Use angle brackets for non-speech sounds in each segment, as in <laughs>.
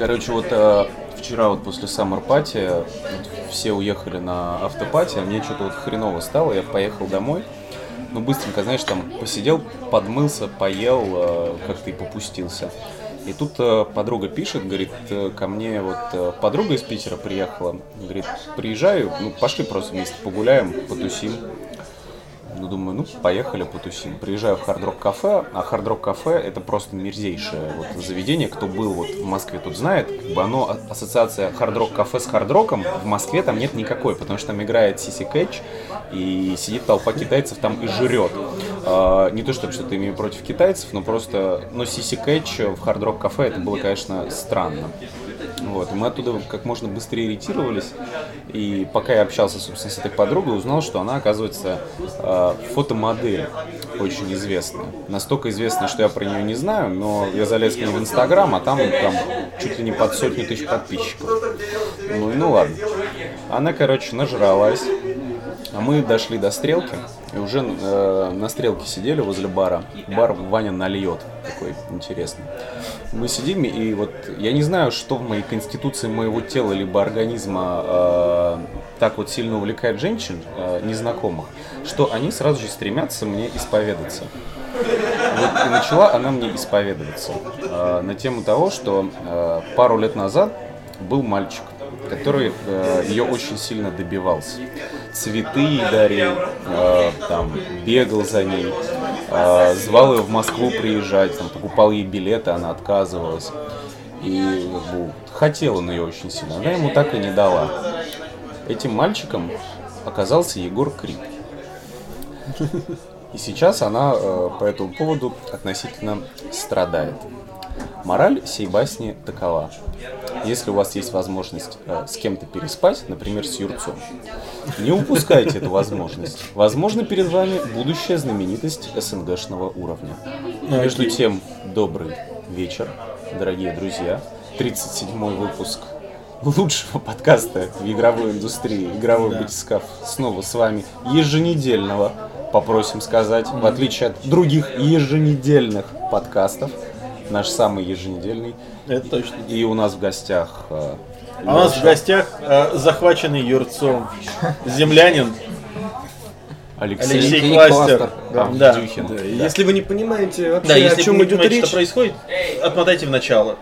Короче, вот э, вчера вот после Summer Party вот, все уехали на автопати, а мне что-то вот хреново стало, я поехал домой. Ну, быстренько, знаешь, там посидел, подмылся, поел, э, как-то и попустился. И тут э, подруга пишет, говорит, э, ко мне вот э, подруга из Питера приехала, говорит, приезжаю, ну пошли просто вместе погуляем, потусим. Ну, думаю, ну, поехали потусим. Приезжаю в Хард Рок Кафе, а Хард Рок Кафе это просто мерзейшее вот заведение. Кто был вот в Москве, тут знает. Как бы оно, а- ассоциация Хард Рок Кафе с Хард Роком, в Москве там нет никакой, потому что там играет Сиси Кэтч, и сидит толпа китайцев там и жрет. А, не то, чтобы что-то имею против китайцев, но просто, ну, Сиси Кэтч в Хард Рок Кафе, это было, конечно, странно. Вот, мы оттуда как можно быстрее ретировались. И пока я общался, собственно, с этой подругой, узнал, что она, оказывается, э, фотомодель очень известная. Настолько известная, что я про нее не знаю, но я залез к ней в Инстаграм, а там, там чуть ли не под сотню тысяч подписчиков. Ну, и ну ладно. Она, короче, нажралась. А мы дошли до стрелки, и уже э, на стрелке сидели возле бара. Бар Ваня нальет, такой интересный. Мы сидим, и вот я не знаю, что в моей конституции моего тела либо организма э, так вот сильно увлекает женщин, э, незнакомых, что они сразу же стремятся мне исповедаться. Вот и начала она мне исповедоваться э, на тему того, что э, пару лет назад был мальчик, который э, ее очень сильно добивался. Цветы дарил, э, там, бегал за ней, э, звал ее в Москву приезжать, там, покупал ей билеты, она отказывалась. И как бы, хотел он ее очень сильно, она ему так и не дала. Этим мальчиком оказался Егор Крик. И сейчас она э, по этому поводу относительно страдает. Мораль сей басни такова. Если у вас есть возможность э, с кем-то переспать, например, с Юрцом, не упускайте эту возможность. Возможно, перед вами будущая знаменитость СНГшного уровня. Между тем, добрый вечер, дорогие друзья. 37-й выпуск лучшего подкаста в игровой индустрии, игровой батискаф, снова с вами еженедельного, попросим сказать, в отличие от других еженедельных подкастов, наш самый еженедельный. Это точно. И у нас в гостях э, А у нас в гостях э, захваченный Юрцом землянин Алексей, Алексей Кластер. Кластер, Да. да, Да. Дюхин. Да, Если вы не понимаете вообще, Да, если о чем идет речь, что происходит, отмотайте в начало.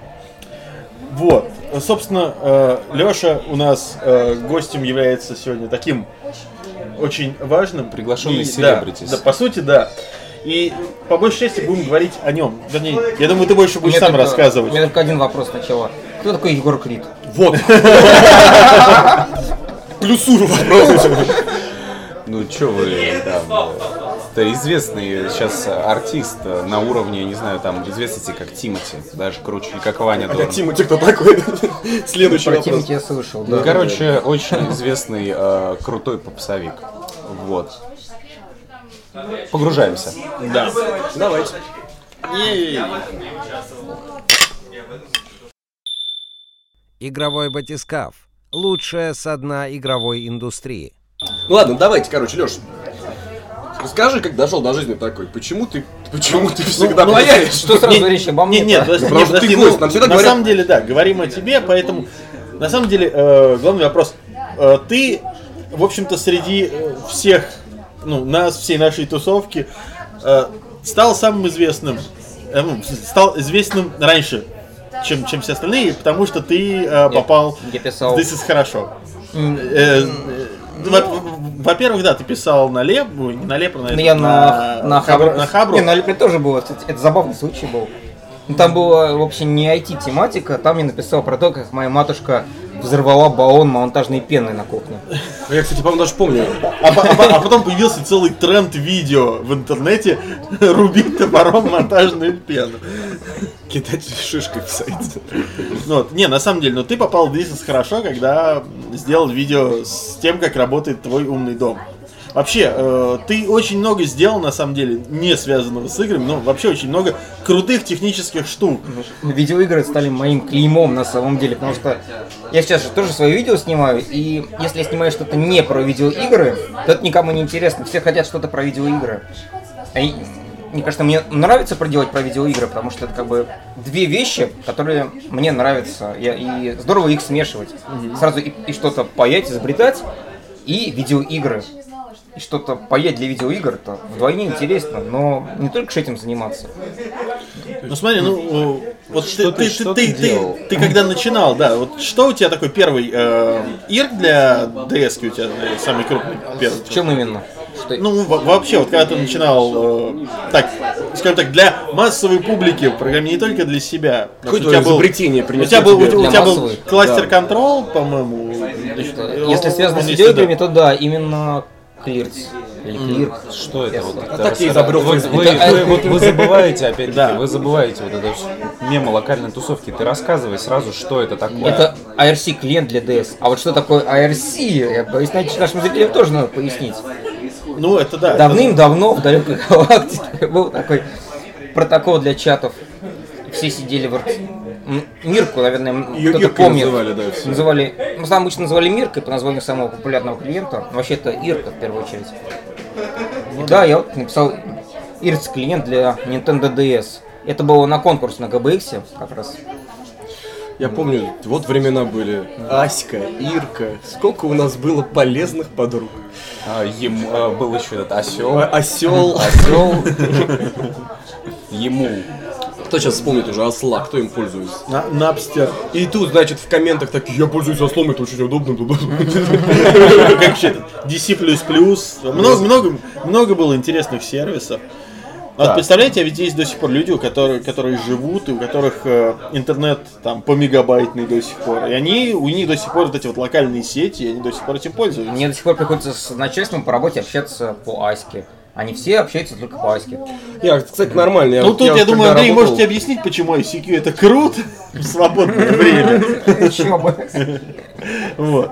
Вот. Собственно, Леша у нас э, гостем является сегодня таким очень важным. Приглашенный И- celebrities. Да, да, по сути, да. И по большей части будем говорить о нем. Вернее, я думаю, ты больше будешь меня сам только- рассказывать. У меня только один вопрос сначала. Кто такой Егор Крид? Вот. <laughs> плюсую вопрос. Ну чё вы, да, это известный сейчас артист на уровне, не знаю, там известности как Тимати, даже круче, как Ваня Дорн. Тимати кто такой? <laughs> Следующий Про вопрос. Тимати я слышал, Ну, да. короче, очень известный э, крутой попсовик. Вот. Погружаемся. Да. Давайте. Игровой батискаф. Лучшее со дна игровой индустрии. Ну ладно, давайте, короче, Леш. Расскажи, как дошел до жизни такой. Почему ты, почему ты всегда ну, плаваешь? Что сразу речь обо мне? Нет, нет, потому что ты гость, ну, нам всегда на говорят- самом деле, да, говорим о тебе, поэтому на самом деле э, главный вопрос. Э, ты, в общем-то, среди э, всех, ну, нас, всей нашей тусовки, э, стал самым известным, э, ну, стал известным раньше, чем, чем все остальные, потому что ты э, попал Я писал. в This is хорошо. Э, э, во- Во-первых, да, ты писал на Лепу, не на Лепу, Ну, я на, на, Хабру. Хабру. На Хабру. Не, на Лепре тоже было. кстати, Это забавный случай был. Ну, там была вообще не IT-тематика, там я написал про то, как моя матушка взорвала баллон монтажной пены на кухне. Я, кстати, по-моему, даже помню. А, а а потом появился целый тренд видео в интернете <laughs> рубить топором монтажную пену. Кидать шишкой в сайт. Ну, не, на самом деле, но ты попал в бизнес хорошо, когда сделал видео с тем, как работает твой умный дом. Вообще, э, ты очень много сделал, на самом деле, не связанного с играми, но вообще очень много крутых технических штук. Видеоигры стали моим клеймом на самом деле, потому что я сейчас же тоже свои видео снимаю, и если я снимаю что-то не про видеоигры, то это никому не интересно. Все хотят что-то про видеоигры. А и- мне кажется, мне нравится проделать про видеоигры, потому что это как бы две вещи, которые мне нравятся. Я- и здорово их смешивать. Сразу и, и что-то паять, изобретать, и видеоигры. И что-то паять для видеоигр, это вдвойне интересно, но не только с этим заниматься. Ну смотри, ну вот Что ты, ты- ты, что ты, ты ты, делал? ты когда начинал, да, вот что у тебя такой первый э, ирк для DS у тебя э, самый крупный первый? В чем именно? Что... Ну, во- вообще, вот когда ты начинал, э, так, скажем так, для массовой публики в программе, не только для себя. Какое У тебя был- изобретение У тебя был, у, тебе? у тебя был массовой? кластер контрол, по-моему. Если связано с видеоиграми, то да, именно Клирц. Или Клирк. Что это вот? А так я изобрел вы, вы, Это- вы- вот вы забываете, опять-таки, Да. вы забываете вот это мемо локальной тусовки. Ты рассказывай сразу, что это такое. Это IRC клиент для DS. А вот что такое IRC, я боюсь, значит, нашим зрителям тоже надо пояснить. Ну, это да. это- Давным-давно в далекой галактике <laughs> был такой протокол для чатов. Все сидели в Мирку, наверное, кто-то помнит. называли, да, все. Называли, ну, сам обычно называли Миркой по названию самого популярного клиента. Но вообще это Ирка в первую очередь. И да, я вот написал Ирц клиент для Nintendo DS. Это было на конкурс на GBX как раз. Я помню, вот времена были. Аська, Ирка. Сколько у нас было полезных подруг. А, ему, а, был еще этот осел. Осел. Осел. <laughs> Ему. Кто сейчас вспомнит уже осла? Кто им пользуется? На, Напстер. И тут, значит, в комментах такие, я пользуюсь ослом, это очень удобно. <laughs> Как вообще? DC++. Много, много, много было интересных сервисов. А Вот Да. представляете, а ведь есть до сих пор люди, у которых, которые живут, и у которых э, интернет там по мегабайтный до сих пор. И они, у них до сих пор вот эти вот локальные сети, и они до сих пор этим пользуются. Мне до сих пор приходится с начальством по работе общаться по Аське. Они все общаются только по Аське. Я, кстати, нормально. Я, Ну тут, я, вот думаю, Андрей, работал- можете объяснить, почему ICQ это круто в свободное <laughs> время. Еще бы. Вот.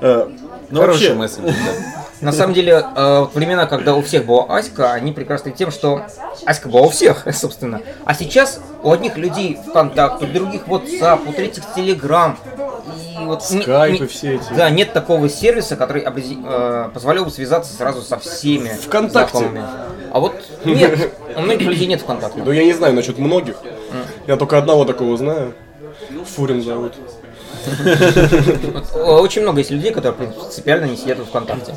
Э, Ну Хороший месседж. На самом деле, э, времена, когда у всех была Аська, они прекрасны тем, что Аська была у всех, <laughs> собственно. А сейчас у одних людей ВКонтакт, у других WhatsApp, у третьих Telegram. И вот Скайпы не- все эти. Да, нет такого сервиса, который обрези- э, позволял бы связаться сразу со всеми ВКонтакте. знакомыми. А вот нет, у многих людей нет ВКонтакта. Ну, я не знаю насчет многих. Я только одного такого знаю. Фурин зовут. <laughs> Э, очень много есть людей, которые принципиально не сидят в ВКонтакте.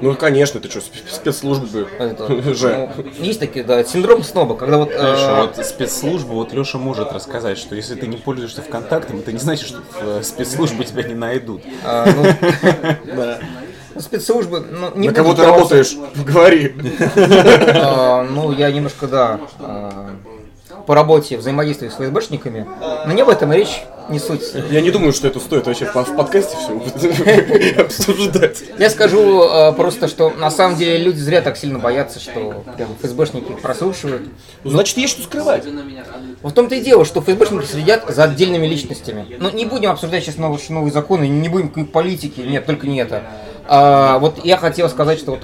Ну, конечно, ты что, сп- спецслужбы Это, <laughs> же. ну, есть такие, да, синдром сноба, когда вот... э, Знаешь, вот спецслужбы, вот Леша может рассказать, что если ты не пользуешься ВКонтактом, это не значит, что э, спецслужбы тебя не найдут. а, ну, <laughs> да. спецслужбы, ну, не На кого ты работаешь? <laughs> Говори. А, ну, я немножко, да, а, по работе взаимодействую с ФСБшниками, но не об этом речь, не суть. Я не думаю, что это стоит вообще в подкасте все <laughs> обсуждать. Я скажу а, просто, что на самом деле люди зря так сильно боятся, что прям ФСБшники их прослушивают. Ну, Значит, есть что скрывать. В том-то и дело, что ФСБшники следят за отдельными личностями. Ну, не будем обсуждать сейчас новые, новые законы, не будем к политики, нет, только не это. А, вот я хотел сказать, что вот,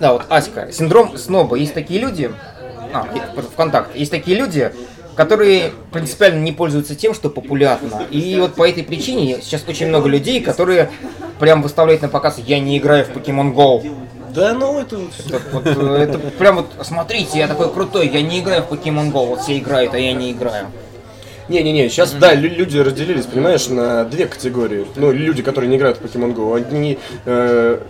да, вот Аська, синдром сноба. Есть такие люди, а, ВКонтакте, есть такие люди, которые принципиально не пользуются тем, что популярно. И вот по этой причине сейчас очень много людей, которые прям выставляют на показ «Я не играю в Pokemon Go». Да, ну это... Это, вот, э, это прям вот, смотрите, я такой крутой, я не играю в Pokemon Go, вот все играют, а я не играю. Не-не-не, сейчас, да, лю- люди разделились, понимаешь, на две категории. Ну, люди, которые не играют в Pokemon Go. Одни э,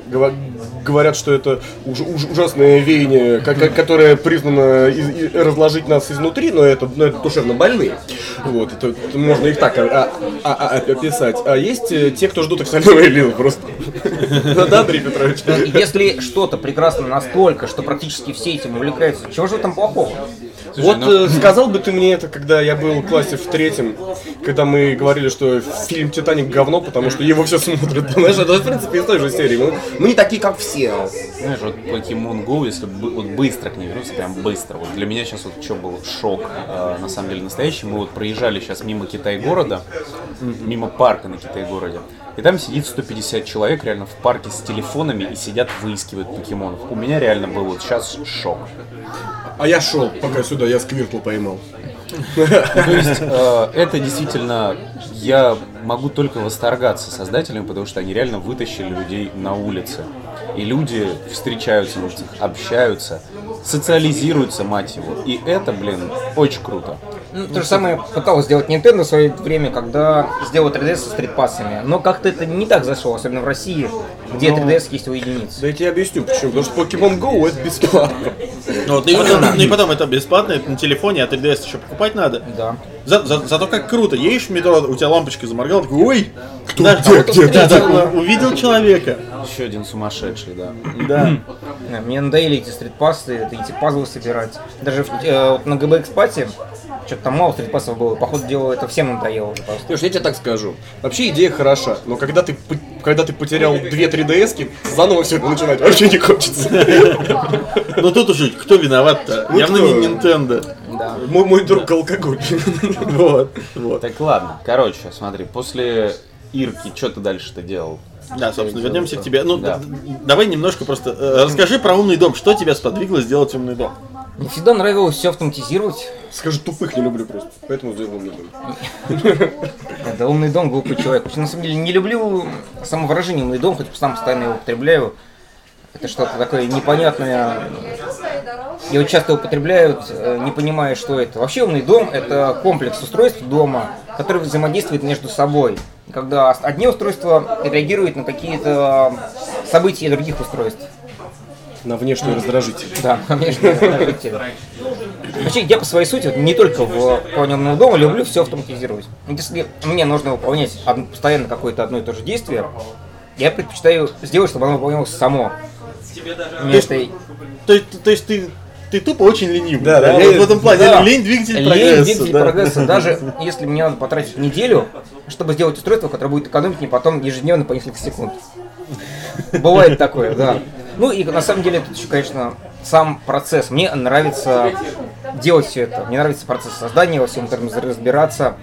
говорят, что это уж- уж- ужасное веяние, ко- которое признано из- и- разложить нас изнутри, но это, но это душевно больные. Вот, это, это можно их так а- а- а- описать. А есть э, те, кто ждут остального Элину просто. Да, да, Андрей Петрович? Ну, Если что-то прекрасно настолько, что практически все этим увлекаются, чего же в этом плохого? Вот ну- э, сказал бы ты мне это, когда я был в классе в третьем, когда мы говорили, что фильм «Титаник» говно, потому что его все смотрят. <laughs> Знаешь, это в принципе из той же серии. Мы, мы не такие, как все. Знаешь, вот Pokemon Go, если бы- вот быстро к ней вернуться, прям быстро. Вот для меня сейчас вот что был шок, э, на самом деле настоящий. Мы вот проезжали сейчас мимо Китай-города, мимо парка на Китай-городе. И там сидит 150 человек реально в парке с телефонами и сидят выискивают покемонов. У меня реально был вот сейчас шок. А я шел пока сюда, я сквиртл поймал. То есть э, это действительно я могу только восторгаться создателями, потому что они реально вытащили людей на улице. И люди встречаются на улицах, общаются, социализируются, мать его. И это, блин, очень круто. Ну, то же самое пыталась сделать Nintendo в свое время, когда сделала 3DS со стритпассами. Но как-то это не так зашло, особенно в России, где 3DS есть у единиц. Да я тебе объясню почему. Потому что Pokemon Go это бесплатно. Ну, вот, и, потом, ну и потом это бесплатно, это на телефоне, а 3DS еще покупать надо. Да. За- за- зато как круто, едешь в метро, у тебя лампочка заморгала, такой, ой, кто, где, где, да, да, увидел человека. Еще один сумасшедший, да. Да. Да, Мне надоели эти стритпассы, эти пазлы собирать. Даже э, вот на ГБ Экспате что-то там мало стритпассов было. Походу дела это всем надоело уже просто. Слушай, я тебе так скажу. Вообще идея хороша, но когда ты, когда ты потерял две 3DS, заново все это начинать вообще не хочется. Но тут уже кто виноват-то? Ну, Явно кто? не Nintendo. Да. Мой, мой друг алкоголь. Вот, вот. Так ладно, короче, смотри, после Ирки, что ты дальше-то делал? Да, собственно, вернемся к тебе. Ну, Да. давай немножко просто э, расскажи про умный дом. Что тебя сподвигло сделать умный дом? Мне всегда нравилось все автоматизировать. Скажи, тупых не люблю просто. Поэтому сделал умный дом. <laughs> Да, умный дом, глупый человек. На самом деле, не люблю само выражение умный дом, хоть сам постоянно его употребляю. Это что-то такое непонятное. Его часто употребляют, э, не понимая, что это. Вообще умный дом – это комплекс устройств дома, которые взаимодействуют между собой. Когда одни устройства реагируют на какие-то события других устройств. На внешний раздражитель. Да, конечно. Вообще, я по своей сути, вот не только в плане умного дома, люблю все автоматизировать. Если мне нужно выполнять одно- постоянно какое-то одно и то же действие, я предпочитаю сделать, чтобы оно выполнялось само. Мне это То есть, то есть ты, ты тупо очень ленив. Да, да, Вот я- в этом плане да. лень двигатель лень прогресса. двигатель да. прогресса. Даже если мне надо потратить неделю, чтобы сделать устройство, которое будет экономить мне потом ежедневно по несколько секунд. Бывает такое, да. Ну и на самом деле тут еще, конечно, сам процесс. Мне нравится делать все это. Мне нравится процесс создания, во всем этом разбираться.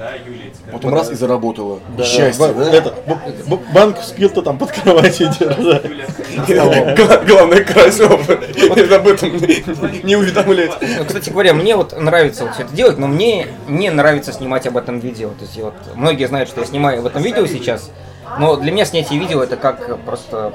Потом раз и заработало. Да, Счастье, да? это, б- б- банк спирта там под кроватью держать. Гла- Главное, Карасев об этом не- уведомлять. Ну, Кстати говоря, мне вот нравится вот все это делать, но мне не нравится снимать об этом видео. То есть вот многие знают, что я снимаю в этом видео сейчас, но для меня снятие видео это как просто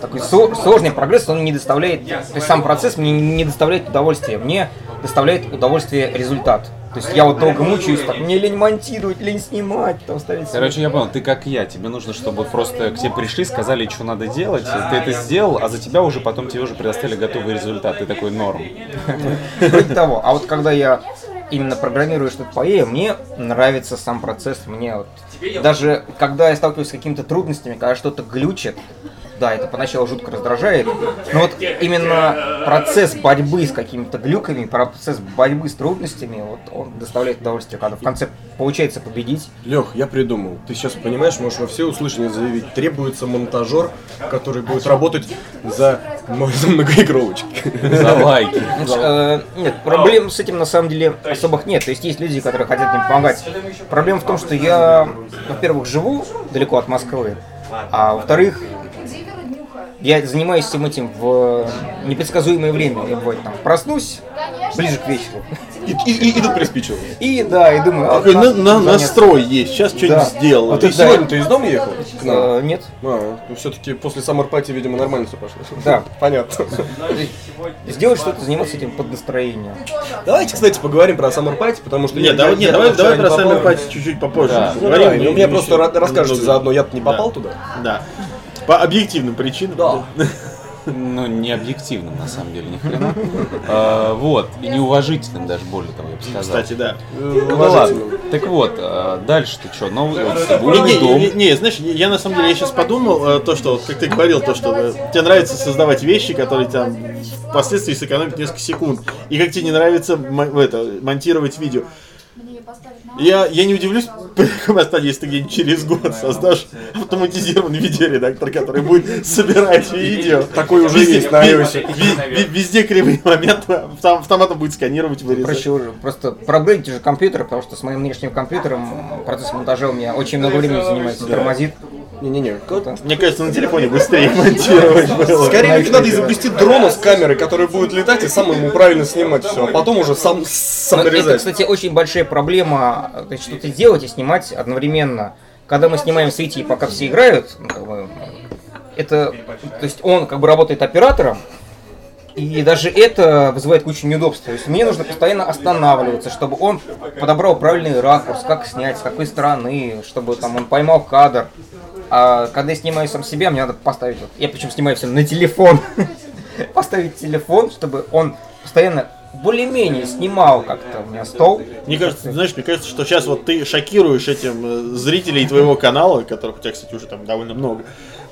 такой сложный прогресс, он не доставляет, то есть сам процесс мне не доставляет удовольствия, мне доставляет удовольствие результат. То есть я вот долго мучаюсь, так, мне лень монтировать, лень снимать, там ставить... Короче, я понял, ты как я, тебе нужно, чтобы просто к тебе пришли, сказали, что надо делать, ты это сделал, а за тебя уже потом тебе уже предоставили готовый результат, ты такой норм. Вроде того. А вот когда я именно программирую что-то по EA, мне нравится сам процесс. Мне вот даже когда я сталкиваюсь с какими-то трудностями, когда что-то глючит, да, это поначалу жутко раздражает, но вот именно процесс борьбы с какими-то глюками, процесс борьбы с трудностями, вот он доставляет удовольствие, когда в конце получается победить. Лех, я придумал. Ты сейчас понимаешь, можешь во все услышания заявить. Требуется монтажер, который будет работать за, за многоигровочки. За лайки. Э, нет, проблем с этим на самом деле особых нет. То есть есть люди, которые хотят мне помогать. Проблема в том, что я, во-первых, живу далеко от Москвы, а во-вторых, я занимаюсь всем этим в непредсказуемое время. Я бывает там проснусь ближе к вечеру. И, и, и тут приспичил. И да, и думаю, а, Такой на- на- настрой есть, сейчас что-нибудь Да. сделаю. А ты да. сегодня ты из дома ехал? К нам? Э, нет. А, ну все-таки после саммерпати, видимо, нормально все пошло. Да. <laughs> Понятно. Сделать что-то, заниматься этим под настроение. Давайте, кстати, поговорим про саммерпати, потому что... Нет, я- давай, я- нет, давай, давай про попал. сами пати чуть-чуть попозже. Да. Ну, давай, не- ну, мне не просто расскажете заодно, я не попал туда. Да. По объективным причинам. Да. Ну, не объективным, на самом деле, ни хрена. А, Вот, и неуважительным даже, более того, я бы сказал. Кстати, да. Ну да ладно. Так вот, а, дальше-то что? Новый Не, дом. не, не, знаешь, я на самом деле я сейчас подумал, э, то, что, вот, как ты говорил, то, что э, тебе нравится создавать вещи, которые там впоследствии сэкономят несколько секунд. И как тебе не нравится это, монтировать видео. Я, я не удивлюсь, Господи, если ты где-нибудь через год создашь автоматизированный видеоредактор, который будет собирать видео. Такой уже есть на iOS. Везде кривые моменты автом- автоматом будет сканировать, вырезать. Проще уже просто проапгрейдите же компьютер, потому что с моим нынешним компьютером процесс монтажа у меня очень много времени занимается, тормозит. Не-не-не. Мне кажется, на телефоне быстрее монтировать <laughs> было. Скорее всего, надо изобрести дрона с камерой, который будет летать и сам ему правильно снимать все, а потом уже сам, сам это, кстати, очень большая проблема, то есть что-то делать и снимать одновременно. Когда мы снимаем с Витей, пока все играют, ну, это, то есть он как бы работает оператором, и даже это вызывает кучу неудобств. То есть мне нужно постоянно останавливаться, чтобы он подобрал правильный ракурс, как снять, с какой стороны, чтобы там он поймал кадр. А когда я снимаю сам себя, мне надо поставить, вот, я причем снимаю все на телефон, <laughs> поставить телефон, чтобы он постоянно более-менее снимал как-то у меня стол. Мне кажется, знаешь, мне кажется, что сейчас вот ты шокируешь этим э, зрителей твоего канала, которых у тебя, кстати, уже там довольно много.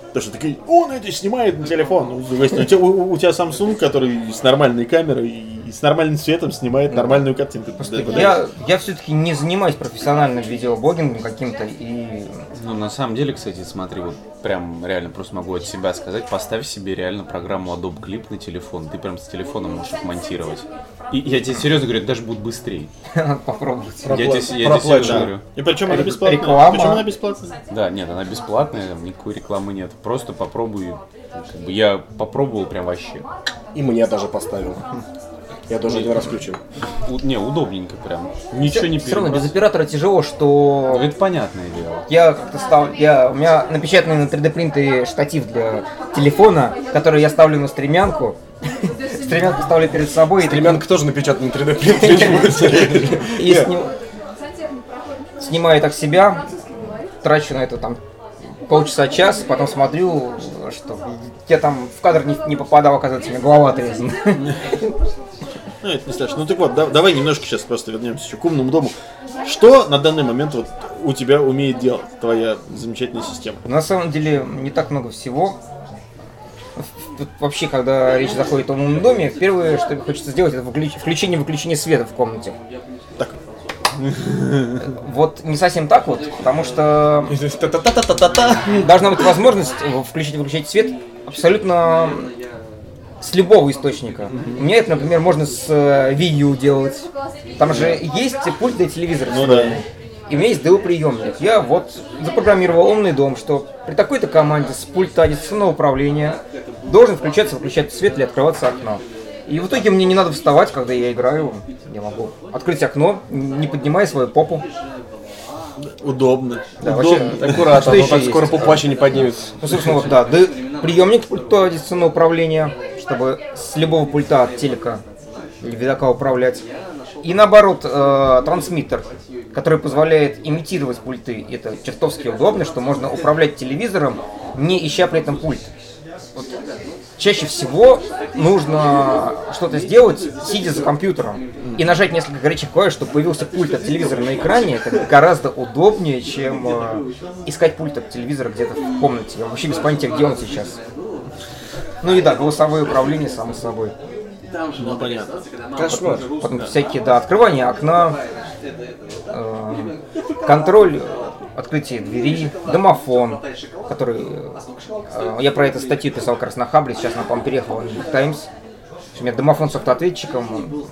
Потому что такие, он это снимает на телефон. Ну, у, тебя, у- у тебя Samsung, который с нормальной камерой и с нормальным светом снимает нормальную картинку. Да, да. Я, я все-таки не занимаюсь профессиональным видеоблогингом каким-то, и Ну, на самом деле, кстати, смотри, вот прям реально просто могу от себя сказать, поставь себе реально программу Adobe Clip на телефон, ты прям с телефона можешь их монтировать. И я тебе серьезно говорю, это даже будет быстрее. <laughs> надо попробовать. Я тебе, я тебе серьезно говорю. И причем она бесплатная. Реклама. Причем она бесплатная. Да, нет, она бесплатная, там никакой рекламы нет. Просто попробуй. Как бы я попробовал прям вообще. И мне даже поставил. Я тоже один раз включил. У- не, удобненько прям. Ничего не Все равно без оператора тяжело, что Ну, Это понятное дело. я как-то стал, я, у меня напечатанный на 3D принтере штатив для телефона, который я ставлю на стремянку. <laughs> Стремянку ставлю перед собой и, Стремянка тоже напечатана на 3D принтере. <laughs> и сним- снимаю так себя, трачу на это там полчаса-час, потом смотрю, что я там в кадр не, не попадал, оказывается, у меня голова отрезана. <laughs> Ну, это не страшно. Ну так вот, да- давай немножко сейчас просто вернемся еще к умному дому. Что на данный момент вот у тебя умеет делать твоя замечательная система? На самом деле не так много всего. Тут вообще, когда речь заходит о умном доме, первое, что хочется сделать, это выключ- включение-выключение света в комнате. Так. Вот не совсем так вот, потому что должна быть возможность включить-выключать свет абсолютно с любого источника. У меня это, например, можно с э, Wii U делать. Там же есть пульт для телевизора. Ну да. И у меня есть DO-приемник. Я вот запрограммировал умный дом, что при такой-то команде с пульта дистанционного управления должен включаться, выключаться свет или открываться окно. И в итоге мне не надо вставать, когда я играю. Я могу открыть окно, не поднимая свою попу. Удобно. Да, Удобно. вообще, Аккуратно, а еще так скоро попаще не поднимется. Ну, собственно, вот, да, да, приемник пульта дистанционного управления, чтобы с любого пульта от телека или видака управлять. И наоборот, э, трансмиттер, который позволяет имитировать пульты. Это чертовски удобно, что можно управлять телевизором, не ища при этом пульт. Вот чаще всего нужно что-то сделать, сидя за компьютером, и нажать несколько горячих клавиш, чтобы появился пульт от телевизора на экране. Это гораздо удобнее, чем э, искать пульт от телевизора где-то в комнате. Я вообще без понятия, где он сейчас. Ну и да, голосовое управление, само собой. Ну, понятно. Кошмар. Потом всякие, да, открывание окна, э, контроль открытия двери, домофон, который... э, я про это статью писал как раз на Хабре, сейчас она, по-моему, переехала в Нью-Йорк Таймс. Общем, это домофон с автоответчиком, он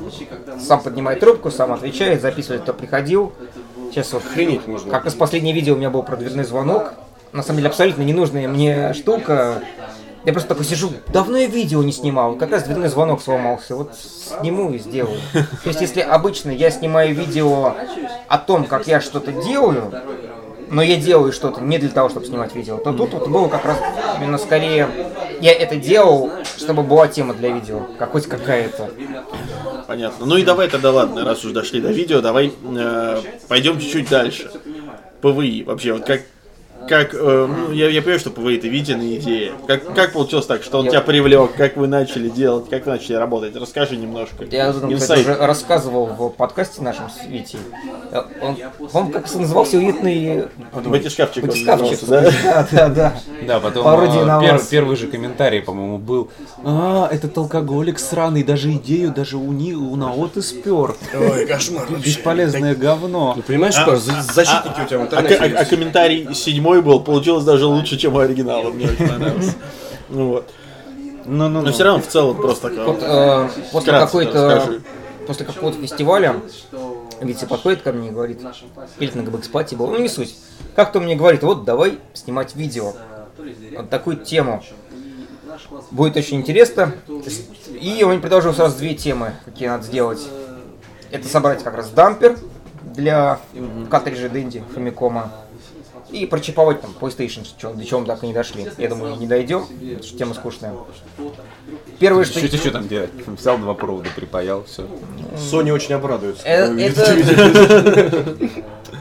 сам поднимает трубку, сам отвечает, записывает, кто приходил. Сейчас вот Охренеть можно. как из последнего видео у меня был про дверной звонок. На самом деле абсолютно ненужная мне штука. Я просто такой сижу, давно я видео не снимал, как раз дверной звонок сломался, вот сниму и сделаю. То есть если обычно я снимаю видео о том, как я что-то делаю, но я делаю что-то не для того, чтобы снимать видео, то тут вот было как раз именно скорее, я это делал, чтобы была тема для видео, как хоть какая-то. Понятно. Ну и давай тогда, ладно, раз уж дошли до видео, давай э, пойдем чуть-чуть дальше. ПВИ вообще, вот как, как э, ну, я, я понимаю, что ПВИ это виденная идея. Как, как получилось так, что он Я- тебя привлек, как вы начали делать, как вы начали работать? Расскажи немножко. Я кстати, уже рассказывал в подкасте нашем с Витей. Э, Он, он как назывался уютный Батишкафчик. назывался, да? Да, <laughs> да, да. Да, потом Пародия а, на пер- первый же комментарий, по-моему, был А, этот алкоголик сраный, даже идею даже у, ни, у Наоты спер. Ой, кошмар. Бесполезное говно. Ну, понимаешь, А- за- защитники у тебя в А, интернете а- а комментарий седьмой был, получилось даже лучше, чем у оригинала. Мне очень понравился. Ну вот. Ну, ну, Но все равно в целом просто. Вот э, после какой-то после какого-то фестиваля Витя подходит ко мне и говорит, или на ГБХ был, ну не суть. Как-то мне говорит, вот давай снимать видео. Вот такую тему. Будет очень интересно. И он предложил сразу две темы, какие надо сделать. Это собрать как раз дампер для картриджа Дэнди Фамикома. И прочиповать там PlayStation, чё- до чего мы так и не дошли. Я думаю, не дойдем, потому что тема скучная. Первое, что... Что что там делать? Взял два провода, припаял, все. Sony очень обрадуется. Э, это-.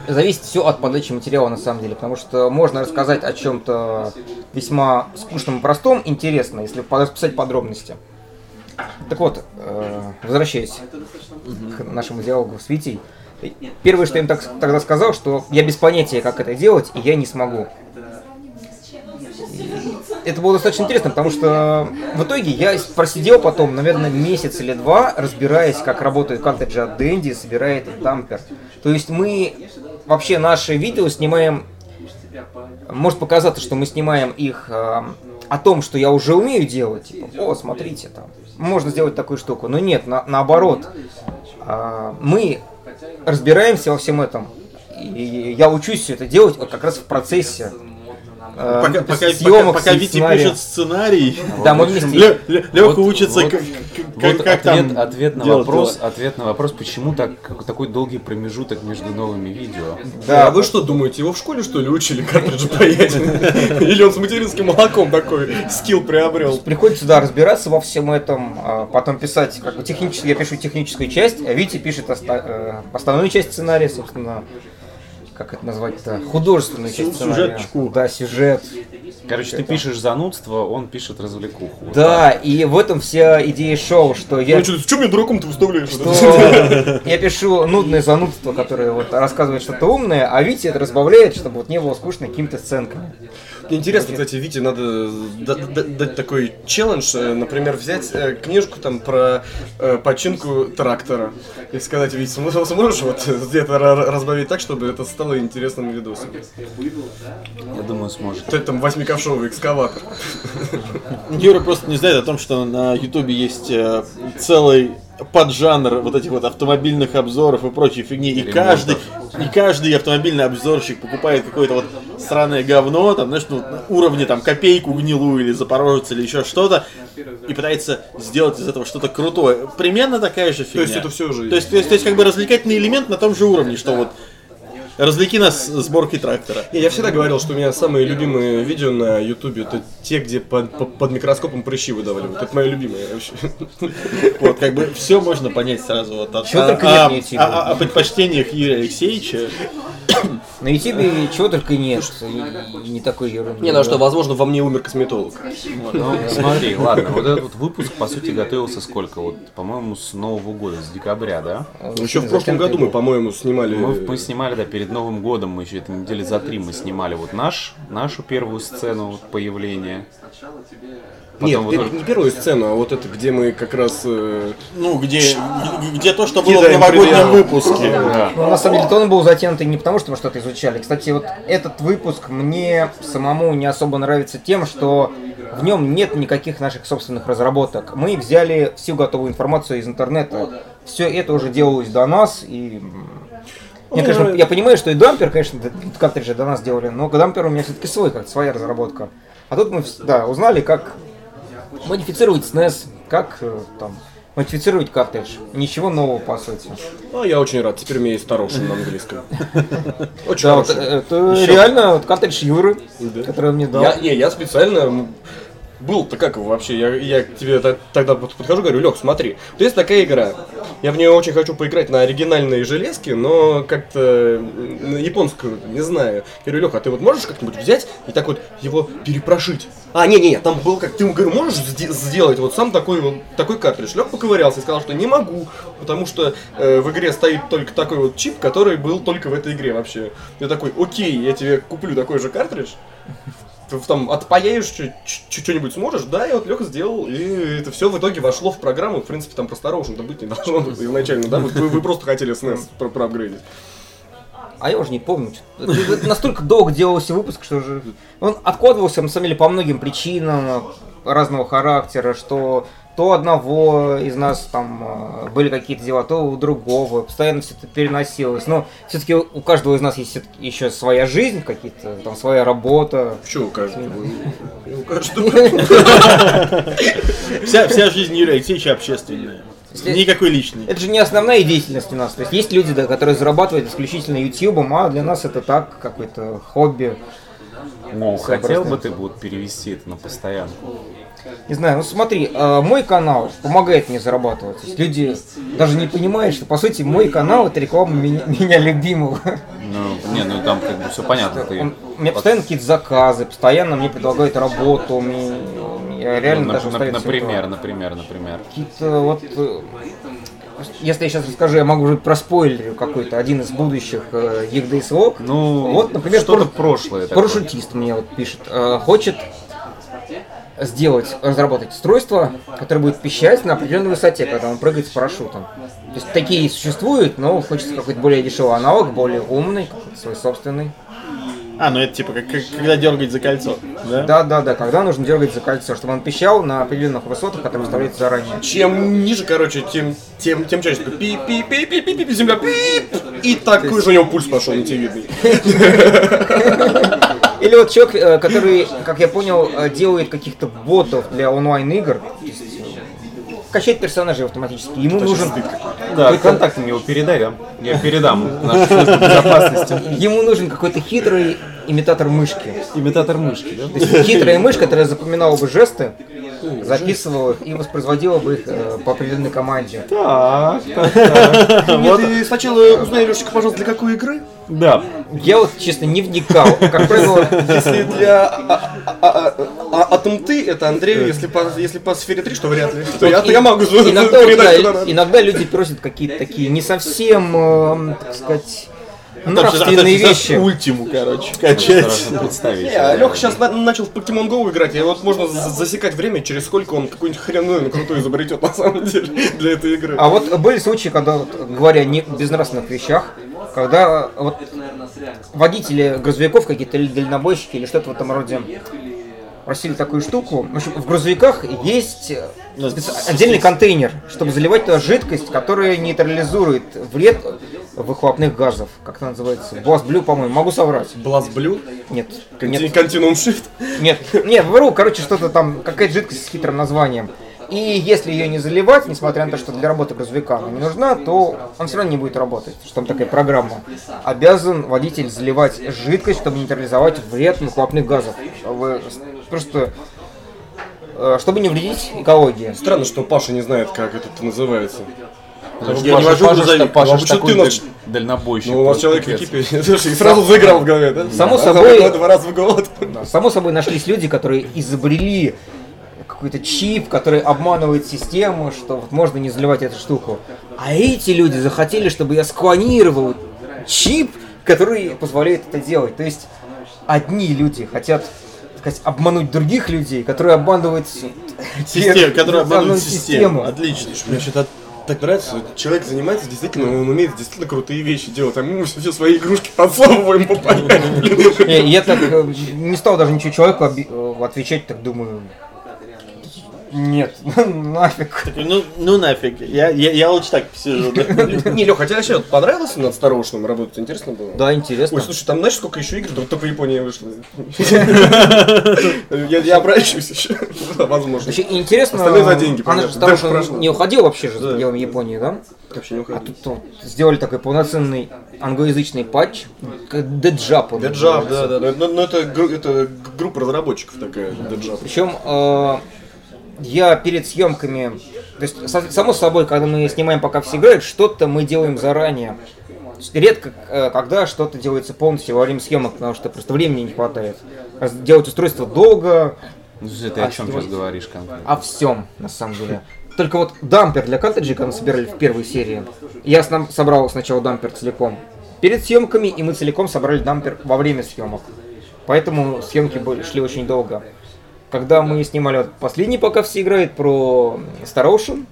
<laughs> Зависит все от подачи материала на самом деле, потому что можно рассказать о чем-то весьма скучном и простом, интересно, если расписать подробности. Так вот, э, возвращаясь к нашему диалогу с Витей, первое, что я им так- тогда сказал, что я без понятия, как это делать, и я не смогу. И Это было достаточно интересно, потому что в итоге я просидел потом, наверное, месяц или два, разбираясь, как работает картриджи от Dendy, собирает дампер. То есть мы вообще наши видео снимаем может показаться, что мы снимаем их э, о том, что я уже умею делать. Типа, о, смотрите, там, можно сделать такую штуку. Но нет, на- наоборот. А, мы разбираемся во всем этом. И я учусь все это делать вот как раз в процессе. Э, Пока, пока, пока, съемок пока Витя сценария. пишет сценарий, Да, мы <laughs> вместе. Вот- учится, как, как- Вот как ответ, ответ на вопрос, ответ на вопрос, почему так такой долгий промежуток между новыми видео. Да, а вы что думаете, его в школе что ли учили картриджи паять? <laughs> Или он с материнским молоком такой скилл приобрел? Приходится, да, разбираться во всем этом, а потом писать, как бы технически, я пишу техническую часть, а Витя пишет оста- э, основную часть сценария, собственно, как это назвать-то, художественную часть сюжеточку. Да, сюжет. Короче, ты пишешь занудство, он пишет развлекуху. Да, и в этом вся идея шоу, что я... Ну что, что мне дураком ты выставляешь? что я пишу нудное занудство, которое вот рассказывает что-то умное, а Витя это разбавляет, чтобы вот не было скучно какими-то сценками. Интересно, кстати, Вите надо да- да- дать такой челлендж, э, например, взять э, книжку там про э, починку трактора и сказать, Витя, см- сможешь вот <laughs> где-то ра- разбавить так, чтобы это стало интересным видосом? Я думаю, сможет. Это там восьмиковшовый экскаватор. Юра просто не знает о том, что на Ютубе есть целый поджанр вот этих вот автомобильных обзоров и прочей фигни. И Ремонтов. каждый, и каждый автомобильный обзорщик покупает какое-то вот сраное говно, там, знаешь, ну, на уровне там копейку гнилую или запорожец или еще что-то, и пытается сделать из этого что-то крутое. Примерно такая же фигня. есть это всё же- То есть, то есть, то есть как бы развлекательный элемент на том же уровне, что вот развлеки нас сборкой трактора. Не, я всегда говорил, что у меня самые любимые видео на ютубе это те, где под, под- микроскопом прыщи выдавливают. Это мое любимое вообще. <laughs> Вот, как бы все можно понять сразу вот от, о, о- о- о предпочтениях Юрия Алексеевича. На Ютубе чего только нет, и- и не такой ерунды. Не, ну а что, возможно, во мне умер косметолог. Ну, <laughs> смотри, ладно, вот этот вот выпуск, по сути, готовился сколько? Вот, по-моему, с Нового года, с декабря, да? Ну, Еще в прошлом году мы, по-моему, снимали... Мы, мы снимали, да, перед Новым годом, мы еще это недели за три мы снимали вот наш, нашу первую сцену вот, появления. Нет, Потом пер- вот- не первую сцену, а вот это, где мы как раз... э, Ну, где, где то, что было в новогоднем выпуске. Да. Ну, на самом деле, то он был затянутый не потому, что мы что-то изучали. Кстати, вот этот выпуск мне самому не особо нравится тем, что в нем нет никаких наших собственных разработок. Мы взяли всю готовую информацию из интернета. Все это уже делалось до нас, и... м, Мне, конечно, я понимаю, что и дампер, конечно, картриджи до нас делали, но дампер у меня все-таки свой, как своя разработка. А тут мы, да, узнали, как модифицировать SNES, как э, там модифицировать картридж. Ничего нового, по сути. А, я очень рад, теперь у меня есть Тарошин на английском. <laughs> Очень Да, вот, хороший. э, это реально вот картридж Юры, который он мне дал. Я, не, я специально был-то как вообще, я, я к тебе тогда под- подхожу, говорю, Лех, смотри, вот есть такая игра, я в нее очень хочу поиграть на оригинальные железки, но как-то на японскую, не знаю. Я говорю, Леха, а ты вот можешь как-нибудь взять и так вот его перепрошить? А, не-не, там был как, ты ему говорю, можешь сде- сделать вот сам такой вот, такой картридж? Лех поковырялся и сказал, что не могу, потому что э, в игре стоит только такой вот чип, который был только в этой игре вообще. Я такой, окей, я тебе куплю такой же картридж, там отпаяешь что-нибудь сможешь, да, и вот Леха сделал, и это все в итоге вошло в программу, в принципе, там просто то быть не должно было изначально, да, вы, вы просто хотели SNES про проапгрейдить. А я уже не помню. настолько долго делался выпуск, что уже... Он откладывался, на самом деле, по многим причинам разного характера, что то одного из нас там э, были какие-то дела, то у другого. Постоянно все это переносилось. Но все-таки у каждого из нас есть еще своя жизнь, какие-то там своя работа. Что у каждого? У каждого. Вся, вся жизнь Юрия Алексеевича общественная. Никакой личный. Это же не основная деятельность у нас. То есть есть люди, да, которые зарабатывают исключительно ютубом, а для нас это так, какое-то хобби. Ну, хотел бы ты вот перевести это на постоянку. Не знаю, ну смотри, э, мой канал помогает мне зарабатывать. То есть люди даже не понимают, что по сути мой канал это реклама меня, меня любимого. Ну, не, ну там как бы все понятно. Ты, Он- у меня постоянно какие-то заказы, постоянно мне предлагают работу, мне, я реально ну, даже всего например, например, например. Какие-то вот... э, Если я сейчас расскажу, я могу уже проспойлерю какой-то один из будущих э, Лог. Ну, вот, например, что-то пар- прошлое. такое. Парашютист мне вот пишет, э, хочет сделать, разработать устройство, которое будет пищать на определенной высоте, когда он прыгает с парашютом. То есть такие существуют, но хочется какой-то более дешевый аналог, более умный, какой-то свой собственный. А, ну это типа как, как- когда дергать за кольцо, да? Да, да, да, когда нужно дергать за кольцо, чтобы он пищал на определенных высотах, которые выставляются заранее. Чем ниже, короче, тем, тем, тем чаще такой пип пип пип пип пип пип земля пип и такой же у него пульс пошел не видный. <laughs> Или вот человек, э, который, как я понял, э, делает каких-то ботов для онлайн-игр, качает персонажей автоматически. Ему нужен, Да, контакты мне его передай, да? Я передам нашу безопасности. ему нужен какой-то хитрый имитатор мышки. Имитатор мышки, да? То есть хитрая мышь, которая запоминала бы жесты, записывала их и воспроизводила бы их э, по определенной команде. Так, <laughs> Вот. Ты сначала узнай, Лешечка, пожалуйста, для какой игры? Да. Я вот, честно, не вникал. Как правило, Если для а- а- а- а- Атом ты, это Андрею, если по, если по сфере 3, что вряд ли. То я, то я могу иногда, иногда люди просят какие-то такие не совсем, эм, так сказать, Же- там нравственные же вещи. Ультиму, короче, качать. Страшно представить. Не, Леха сейчас начал в Pokemon Go играть, и вот можно за- засекать время, через сколько он какую-нибудь хреновину крутую изобретет на самом деле <laughs> для этой игры. А вот были случаи, когда, вот, говоря не безнравственных вещах, когда вот водители грузовиков какие-то или дальнобойщики или что-то в этом роде просили такую штуку. В общем, в грузовиках есть э, специ- отдельный контейнер, чтобы заливать туда жидкость, которая нейтрализует вред выхлопных газов. Как это называется? Blast Blue, по-моему. Могу соврать. Blast Blue, Нет. Конти- Нет. Continuum Shift. Нет, нет, вру, короче, что-то там, какая-то жидкость с хитрым названием. И если ее не заливать, несмотря на то, что для работы грузовика она не нужна, то он все равно не будет работать. Что там такая программа. Обязан водитель заливать жидкость, чтобы нейтрализовать вред выхлопных газов. Чтобы Просто э, чтобы не вредить экологии. Странно, что Паша не знает, как это называется. Я не вожу грузовик. Паша, А ж вот что ты нас- даль- дальнобойщик. Ну, у вас человек в капец. экипе, слушай, и <laughs> сразу заиграл в голове, да? Само собой- Два раза в год. Само собой нашлись люди, которые изобрели какой-то чип, который обманывает систему, что вот можно не заливать эту штуку. А эти люди захотели, чтобы я сканировал чип, который позволяет это делать. То есть одни люди хотят сказать, обмануть других людей, которые обманывают с- Система, <laughs> которая обманывает саму систему. Отлично. Мне что-то так нравится, человек занимается действительно, он умеет действительно крутые вещи делать, а мы все, все свои игрушки <laughs> подсовываем по. Не, Я так э, не стал даже ничего человеку э, отвечать, так думаю. Нет, <laughs> нафиг. Ну, ну нафиг. Я, я, я лучше так посижу. да. Не, Леха, а тебе вообще понравилось над Староушным работать? Интересно было? Да, интересно. Ой, слушай, там знаешь, сколько еще игр? Да только в Японии вышло. <laughs> Я, обращусь еще, возможно. Интересно, Остальное за деньги, она же не уходил вообще же за пределами Японии, да? Вообще не А уходи. тут вот сделали такой полноценный англоязычный патч, Деджап. Деджап, да, да. Но, это группа разработчиков такая, Деджап. Причем э, я перед съемками, то есть само собой, когда мы снимаем, пока все играют, что-то мы делаем заранее. Редко, э, когда что-то делается полностью во время съемок, потому что просто времени не хватает. Делать устройство долго, слушай, ты о чем сейчас говоришь конкретно? о всем, на самом деле. Только вот дампер для картриджей, когда мы собирали в первой серии, я с нам собрал сначала дампер целиком перед съемками, и мы целиком собрали дампер во время съемок. Поэтому съемки были, шли очень долго. Когда мы снимали вот последний, пока все играют, про Star Ocean,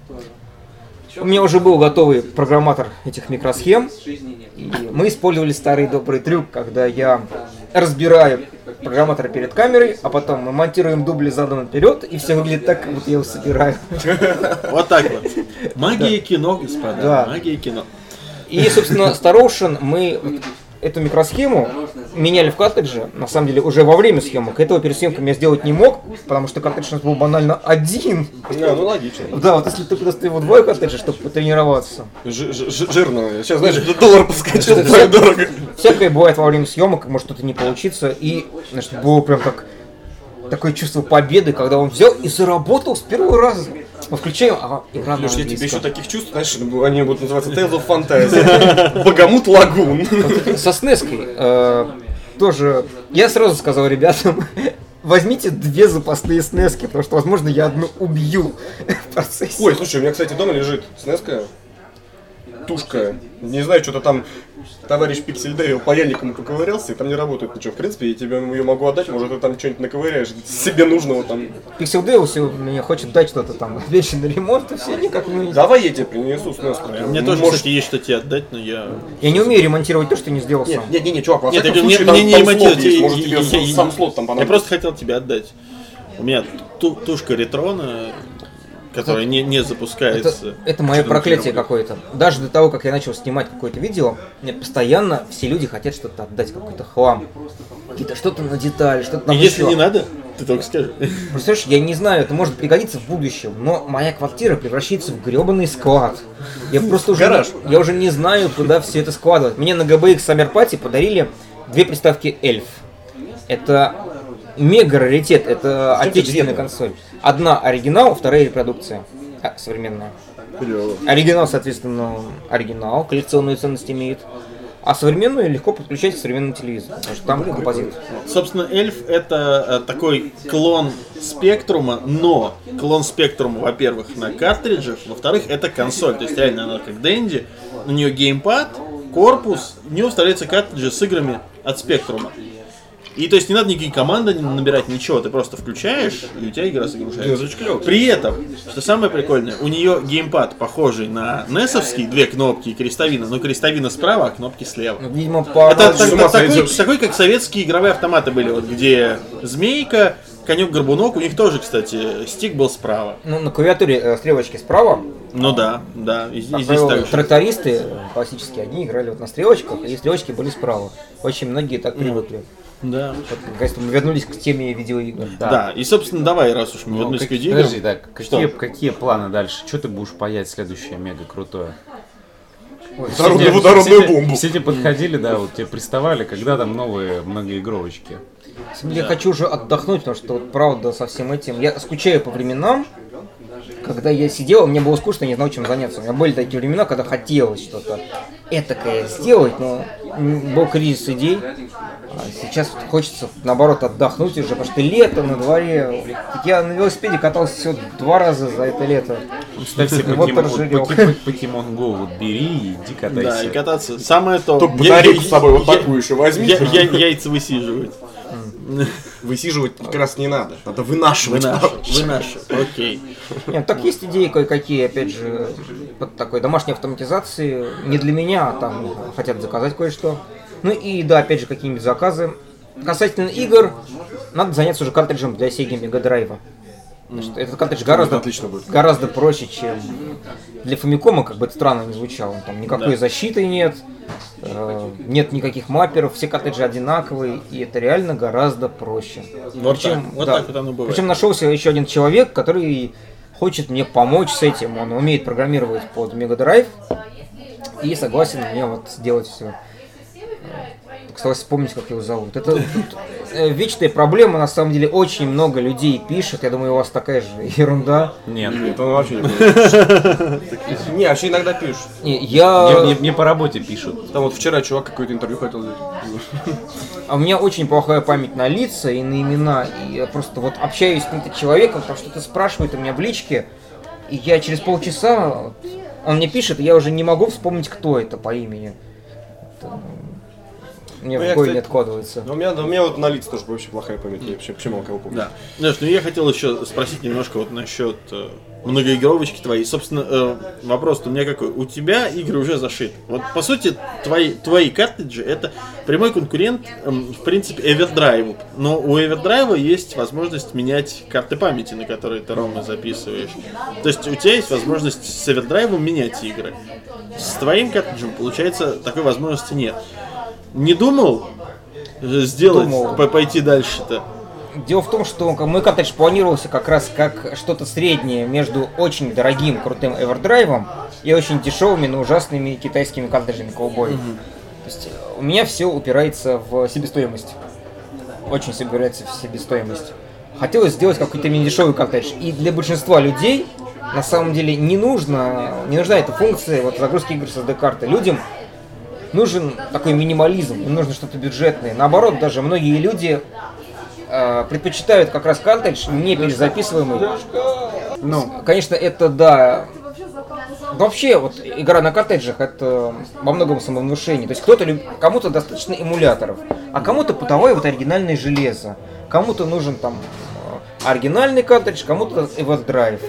у меня уже был готовый программатор этих микросхем, и мы использовали старый добрый трюк, когда я разбираю программатор перед камерой, а потом мы монтируем дубли задом наперед, и все выглядит так, как будто я его собираю. <laughs> Вот так вот. Магия кино, господа. Да. Магия кино. И, собственно, Star Ocean мы эту микросхему меняли в картридже, на самом деле, уже во время съемок. Этого перед съемками я сделать не мог, потому что картридж у нас был банально один. Да, ну логично. Да, вот если ты просто его двое картриджей, чтобы потренироваться. Ж- жирно. Сейчас, знаешь, <laughs> доллар подскочил, так дорого. Всякое бывает во время съемок, может что-то не получиться. И, значит, было прям как такое чувство победы, когда он взял и заработал с первого раза. Мы включаем, ага, игра Леш, я тебе еще таких чувств, знаешь, они будут называться Tales of Fantasy. Богомут Лагун. Со снеской э, тоже... Я сразу сказал ребятам, возьмите две запасные снески, потому что, возможно, я одну убью в процессе. Ой, слушай, у меня, кстати, дома лежит снеска. Тушка. Не знаю, что-то там товарищ Пиксель Дэвил паяльником поковырялся, и там не работает ничего. В принципе, я тебе ее могу отдать, может, ты там что-нибудь наковыряешь себе нужного там. Пиксел Деус мне хочет дать что-то там, <laughs> вещи на ремонт, и все никак не... Давай я тебе принесу снеску. Мне тоже, Может- кстати, есть что тебе отдать, но я... Я не умею ремонтировать то, что не сделал Нет, сам. нет, нет, нет, чувак, во Нет, всяком я- мне, случае, там- мне не там слот ремонтировать, есть, я- может, я- тебе я- я- сам слот там Я понадобится. просто хотел тебе отдать. У меня ту- тушка ретрона, которая не, не Это, запускается. это мое Что-то проклятие какое-то. Даже до того, как я начал снимать какое-то видео, мне постоянно все люди хотят что-то отдать, какой-то хлам. Какие-то что-то на детали, что-то на Если не надо, ты только скажи. Представляешь, я не знаю, это может пригодиться в будущем, но моя квартира превращается в гребаный склад. Я <laughs> просто уже, Гараж. я уже не знаю, куда все это складывать. Мне на Summer Party подарили две приставки Эльф. Это мега раритет, это отечественная консоль. Одна оригинал, вторая репродукция. А, современная. Клево. Оригинал, соответственно, оригинал, коллекционную ценность имеет. А современную легко подключать к современному телевизору, потому что там композит. Собственно, эльф это э, такой клон спектрума, но клон спектрума, во-первых, на картриджах, во-вторых, это консоль. То есть реально она как Дэнди, у нее геймпад, корпус, в нее вставляются картриджи с играми от спектрума. И то есть не надо никакие команды набирать, ничего, ты просто включаешь, и у тебя игра загружается. При этом, что самое прикольное, у нее геймпад похожий на NES-овский, две кнопки и крестовина, но крестовина справа, а кнопки слева. Ну, видимо, по Это так- так- такой, такой, как советские игровые автоматы были, вот где змейка, конек-горбунок, у них тоже, кстати, стик был справа. Ну, на клавиатуре э, стрелочки справа. Ну да, да, и, и здесь так трактористы классические, одни играли вот на стрелочках, и стрелочки были справа. Очень многие так привыкли. Да. Вот, мы вернулись к теме видеоигр. Да. и, собственно, давай, раз уж мы Ну, вернулись как- к видеоиграм. Подожди, так, какие, Что? какие планы дальше? Что ты будешь паять следующее мега крутое? Водородную- Все водородную бомбу. Все те подходили, да, вот тебе приставали, когда там новые многоигровочки. Я хочу уже отдохнуть, потому что вот правда со всем этим. Я скучаю по временам, когда я сидел, мне было скучно, не знал, чем заняться. У меня были такие времена, когда хотелось что-то этакое сделать, но был кризис идей. А сейчас хочется, наоборот, отдохнуть уже, потому что лето на дворе. Я на велосипеде катался всего два раза за это лето. Ставь себе Вот покемон, Go, <laughs> вот бери и иди Да, катайся. и кататься. Самое то. Только батарейку с собой вот такую еще возьми. Яйца высиживать. Высиживать как раз не надо. Надо вынашивать. Вынашивать. Вынашивать. Окей. Нет, так есть идеи кое-какие, опять же, под такой домашней автоматизации. Не для меня, а там хотят заказать кое-что. Ну и да, опять же, какие-нибудь заказы. Касательно игр, надо заняться уже картриджем для Sega Mega Drive. Значит, этот картридж гораздо, отлично будет. гораздо проще, чем для Фамикома, как бы это странно не звучало. Там никакой Да. защиты нет, э, нет никаких мапперов, все картриджи одинаковые, и это реально гораздо проще. Вот так. Вот так вот оно бывает. Причем нашелся еще один человек, который хочет мне помочь с этим. Он умеет программировать под Mega Drive и согласен мне вот сделать все. Осталось вспомнить, как его зовут. Это э, вечная проблема, на самом деле, очень много людей пишет. Я думаю, у вас такая же ерунда. Нет, Нет, он вообще не. Не, вообще иногда пишут. Не, я... мне, по работе пишут. Там вот вчера чувак какое-то интервью хотел. А у меня очень плохая память на лица и на имена. И я просто вот общаюсь с каким-то человеком, там что-то спрашивает у меня в личке. И я через полчаса, он мне пишет, и я уже не могу вспомнить, кто это по имени. Мне Ну, в кстати, не откладывается. Ну, у меня, у меня вот на лица тоже вообще плохая память. Я вообще почему кого помню. Да. Знаешь, ну я хотел еще спросить немножко вот насчет э, многоигровочки твоей. Собственно, э, вопрос у меня какой. У тебя игры уже зашиты. Вот по сути, твои, твои картриджи это прямой конкурент, эм, в принципе, Эвердрайву. Но у Эвердрайва есть возможность менять карты памяти, на которые ты ровно записываешь. То есть у тебя есть возможность с Эвердрайвом менять игры. С твоим картриджем, получается, такой возможности нет. Не думал э, сделать, Думал. по- пойти дальше-то? Дело в том, что мой коттедж планировался как раз как что-то среднее между очень дорогим крутым эвердрайвом и очень дешевыми, но ужасными китайскими коттеджами ковбоев. То есть э, у меня все упирается в себестоимость. Очень все упирается в себестоимость. Хотелось сделать какой-то мини дешевый коттедж. И для большинства людей на самом деле не нужно, не нужна эта функция вот загрузки игр с SD-карты. Людям нужен такой минимализм, им нужно что-то бюджетное. Наоборот, даже многие люди э, предпочитают как раз картridж не перезаписываемый. Ну, конечно, это да. Вообще, вот игра на картриджах это во многом самовнушение. То есть кто-то люб- кому-то достаточно эмуляторов, а кому-то бытовое вот оригинальное железо. Кому-то нужен там э, оригинальный картридж, кому-то Everdrive.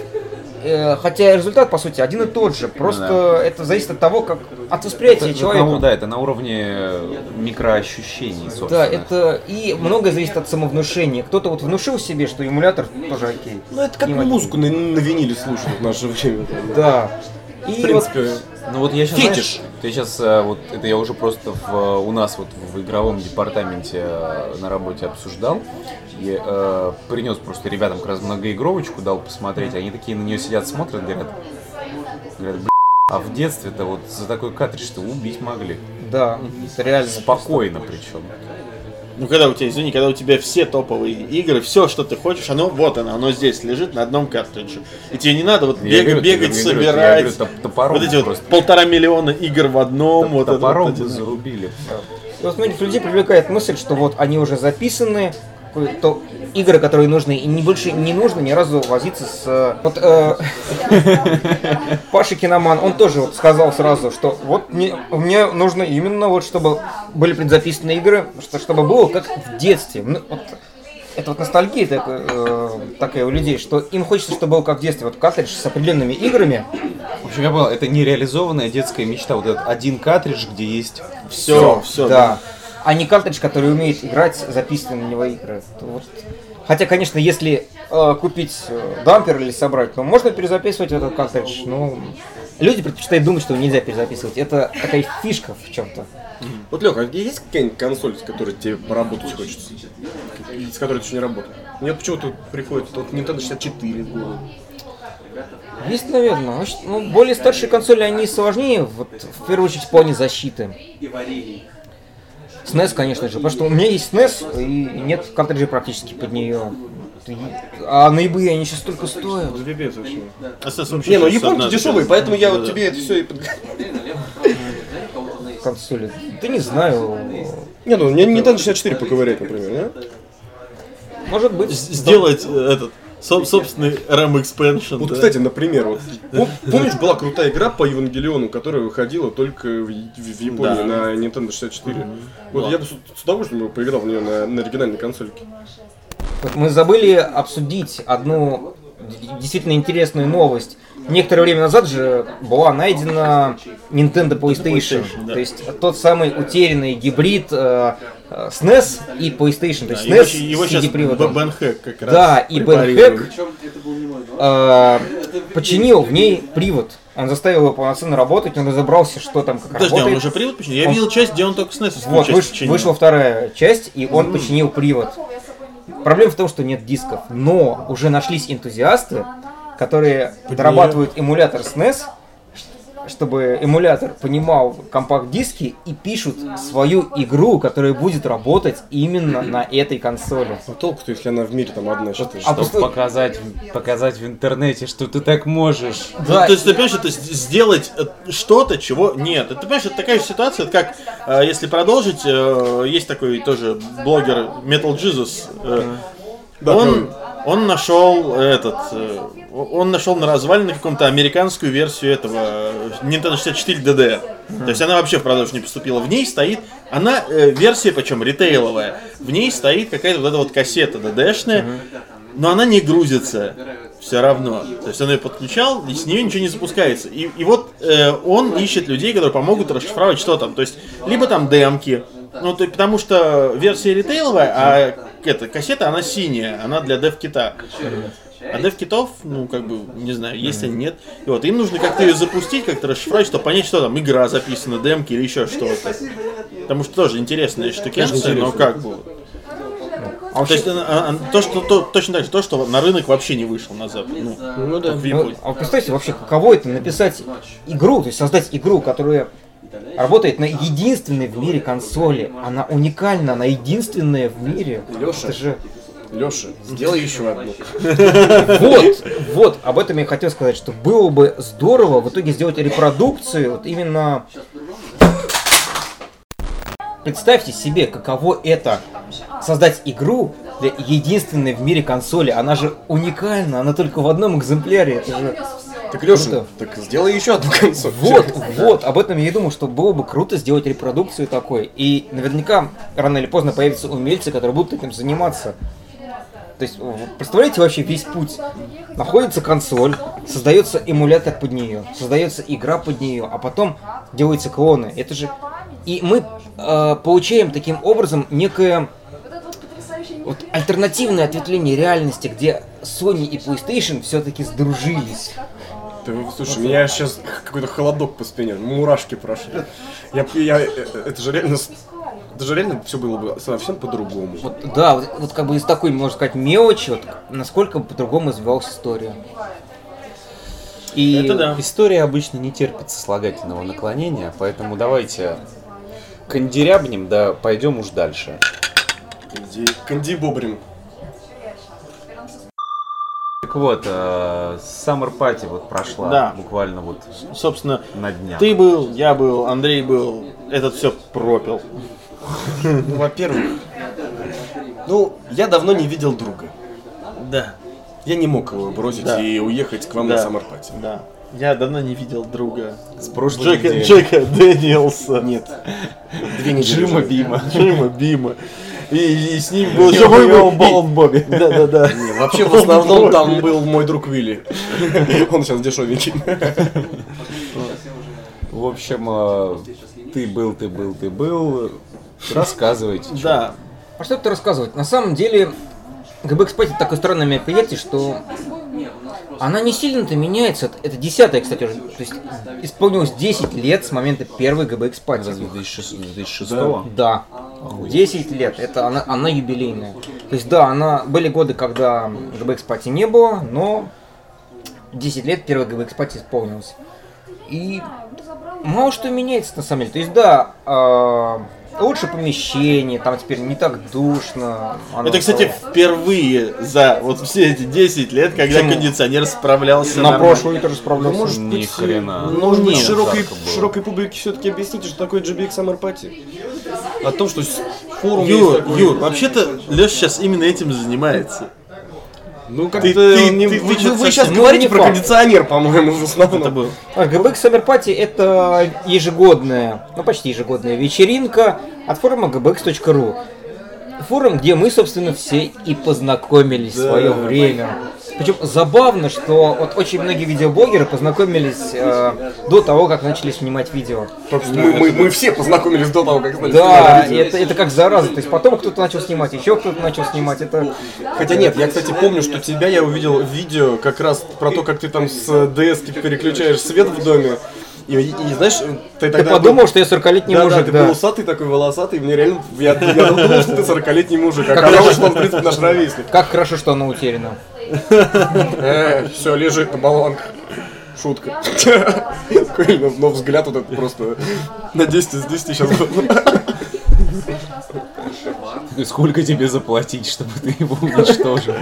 Э, Хотя результат, по сути, один и тот же. Просто это зависит от того, как от восприятия Это, человека. ну, да, это на уровне микроощущений, собственно. Да, это и многое зависит от самовнушения. Кто-то вот внушил себе, что эмулятор тоже окей. Ну, это как окей. музыку на, на виниле слушают в наше время. Да. И В принципе, Ну вот я сейчас, Фетиш. ты сейчас, вот это я уже просто в, у нас вот в игровом департаменте э, на работе обсуждал. И э, принес просто ребятам как раз многоигровочку, дал посмотреть. Они такие на нее сидят, смотрят, говорят, говорят, «Бля, а в детстве-то вот за такой картридж-то убить могли. да, это реально. Спокойно причем. Ну, когда у тебя, извини, когда у тебя все топовые игры, все, что ты хочешь, оно вот оно, оно здесь лежит на одном картридже. И тебе не надо вот Я бега- говорю, бегать, я собирать. говорю, топ- топором вот эти вот просто. полтора миллиона игр в одном. вот это Топором вот бы эти- зарубили. Вот многих людей привлекает мысль, что вот они уже записаны, то игры, которые нужны, и не больше не нужно ни разу возиться с... э, Вот э, <laughs> Паша Киноман, он тоже вот сказал сразу, что вот мне, мне нужно именно вот, чтобы были предзаписаны игры, что, чтобы было как в детстве. Ну, вот это вот ностальгия такая, э, такая у людей, что им хочется, чтобы было как в детстве. Вот картридж с определенными играми, В общем, я понял, это нереализованная детская мечта. Вот этот один картридж, где есть Все, все, да. А не картридж, который умеет играть записанные на него игры. Вот. Хотя, конечно, если э, купить э, дампер или собрать, то можно перезаписывать этот картридж. Но люди предпочитают думать, что нельзя перезаписывать. Это такая фишка в чем-то. Вот, Леха, а есть какая-нибудь консоль, с которой тебе поработать хочется? С которой ты еще не работал? Нет, почему-то приходит вот Nintendo 64 в голову. Есть, наверное. Очень- Ну, более старшие консоли, они сложнее, вот, в первую очередь, в плане защиты. SNES, конечно же, потому что у меня есть SNES, и нет картриджей практически под нее. А на eBay они сейчас только стоят. Вообще. А сейчас вообще Не, ну японки дешевые, поэтому я вот Да. тебе это все и под... <laughs> консоли. Да не знаю. Не, ну мне Nintendo 64 поковырять, например, не? Может быть. Сделать этот соб- собственный RAM expansion. Вот, да. кстати, например, вот, пом- помнишь, была крутая игра по Евангелиону, которая выходила только в, в- Японии Да. на Nintendo 64. Вот я бы с, с удовольствием бы поиграл в нее на, на оригинальной консольке. Вот мы забыли обсудить одну действительно интересную новость. Некоторое время назад же была найдена Nintendo PlayStation. PlayStation, да. То есть тот самый утерянный гибрид э, э, SNES и PlayStation. То есть его, SNES щ- его с сейчас CD-приводом. Бен Хэк как раз Да, и Бен. Хэк э, починил в ней привод. Он заставил его полноценно работать, он разобрался, что там как Подожди, а он работает. уже привод починил? Я Он- видел часть, где он только SNES Вот, выш- вышла вторая часть, и он починил привод. Проблема в том, что нет дисков, но уже нашлись энтузиасты, которые дорабатывают эмулятор SNES, чтобы эмулятор понимал компакт-диски и пишут свою игру, которая будет работать именно на этой консоли. А толку-то, если она в мире там одна считаешь? А Чтобы постой- показать, показать в интернете, что ты так можешь. Ну, Да. то есть, ты понимаешь, это сделать э, что-то, чего нет. Это, понимаешь, это такая же ситуация, как, э, если продолжить, э, есть такой тоже блогер Metal Jesus. Э, он, он нашел этот, э, он нашел на развалине каком-то американскую версию этого э, Nintendo 64 DD. То есть она вообще в продажу не поступила. В ней стоит, она э, версия, причем ритейловая. В ней стоит какая-то вот эта вот кассета DD-шная, но она не грузится все равно. То есть он ее подключал, и с нее ничего не запускается. И, и вот э, он ищет людей, которые помогут расшифровать, что там. То есть, либо там демки, ну, то, потому что версия ритейловая, а эта кассета, она синяя, она для дев-кита. А дев-китов, ну, как бы, не знаю, есть они, нет. И вот, им нужно как-то ее запустить, как-то расшифровать, чтобы понять, что там, игра записана, демки или еще что-то. Потому что тоже интересная штукенция, но как бы... А То есть, а, а, то, что, то, точно так же, то, что на рынок вообще не вышел на Запад. Ну, Ну да. Ну, Японии. а вот представьте вообще, каково это написать игру, то есть создать игру, которая работает на единственной в мире консоли. Она уникальна, она единственная в мире. Лёша. Это же... Леша, сделай еще одну. Вот, вот, об этом я хотел сказать, что было бы здорово в итоге сделать репродукцию, вот именно... Представьте себе, каково это создать игру для единственной в мире консоли. Она же уникальна, она только в одном экземпляре. Это же Так, Леша, Круто. так сделай еще одну консоль. Вот, вот, об этом я и думал, что было бы круто сделать репродукцию такой. И наверняка рано или поздно появятся умельцы, которые будут этим заниматься. То есть, представляете вообще весь путь? Находится консоль, создается эмулятор под нее, создается игра под нее, а потом делаются клоны. Это же... И мы э, получаем таким образом некое вот, альтернативное ответвление реальности, где Sony и PlayStation все-таки сдружились. Ты, слушай, меня сейчас какой-то холодок по спине, мурашки прошли. Я, я, э, это же реально, с- это же реально все было бы совсем по-другому. Вот, да, вот, вот как бы из такой, можно сказать, мелочи, вот, насколько по-другому развивалась история. И Это да. История обычно не терпит сослагательного наклонения, поэтому давайте кондерябнем, да пойдем уж дальше. Канди, Канди Бобрин. Вот, э, Summer Party вот прошла Да. буквально вот Собственно, на днях. ты был, я был, Андрей был, этот все пропил. Ну, во-первых, ну, я давно не видел друга. Да. Я не мог его бросить Да. и уехать к вам Да. на Самарпати. Да. Я давно не видел друга. с прошлой Джека, недели. Джека Дэниелса. Нет. Две недели. Джима. Бима. Джима Бима. И, и с ним был еще мой Болт Бобби. Да, да, да. Не, вообще, в основном там был мой друг Вилли. <laughs> Он сейчас дешевенький. В общем, э, ты был, ты был, ты был. Рассказывайте. Да. А что тут рассказывать? На самом деле, GBX Party такое странное мероприятие, что она не сильно-то меняется. Это десятая, кстати, уже. То есть исполнилось 10 лет с момента первой Разве Party. 2006 2006 Да. 10 лет. Это она, она юбилейная. То есть, да, она были годы, когда GBX Party не было, но 10 лет первой GBX Party исполнилось. И мало что меняется на самом деле. То есть, да, а, лучше помещение, там теперь не так душно. оно Это, кстати, стало- впервые за вот все эти 10 лет, когда Почему? кондиционер справлялся на прошлый тоже справлялся. Может Ни быть, хрена. Ну, может быть, нет, широкой, широкой публике все-таки объясните, что такое GBX Summer Party. О том, что форум Юр. Юр, вообще-то Леша сейчас именно этим занимается. Ну, как-то Ты- ты- не- ты- вы, вы сейчас говорите Ну, не про факт. кондиционер, <laughs> по-моему, в основном. Это был. А, GBX Summer Party это ежегодная, ну почти ежегодная вечеринка от форума gbx.ru. Форум, где мы, собственно, все и познакомились в свое время. Причем забавно, что вот очень многие видеоблогеры познакомились э, до того, как начали снимать видео. Мы, мы- мы все познакомились до того, как стали Да, снимать видео. это, это как зараза. То есть потом кто-то начал снимать, еще кто-то начал снимать. Это Хотя нет, я, кстати, помню, что тебя я увидел в видео как раз про то, как ты там с DS переключаешь свет в доме. И, и- знаешь, ты ты тогда... подумал, что я 40-летний да, мужик, да, ты да. был усатый такой, волосатый, и мне реально... Я, я думал, что ты 40-летний мужик, а оказалось, что он, в принципе, наш ровесник. Как хорошо, что оно утеряно. Все, лежит на баллонках. Шутка. Но, взгляд вот этот просто на 10 из 10 сейчас. И Сколько тебе заплатить, чтобы ты его уничтожил?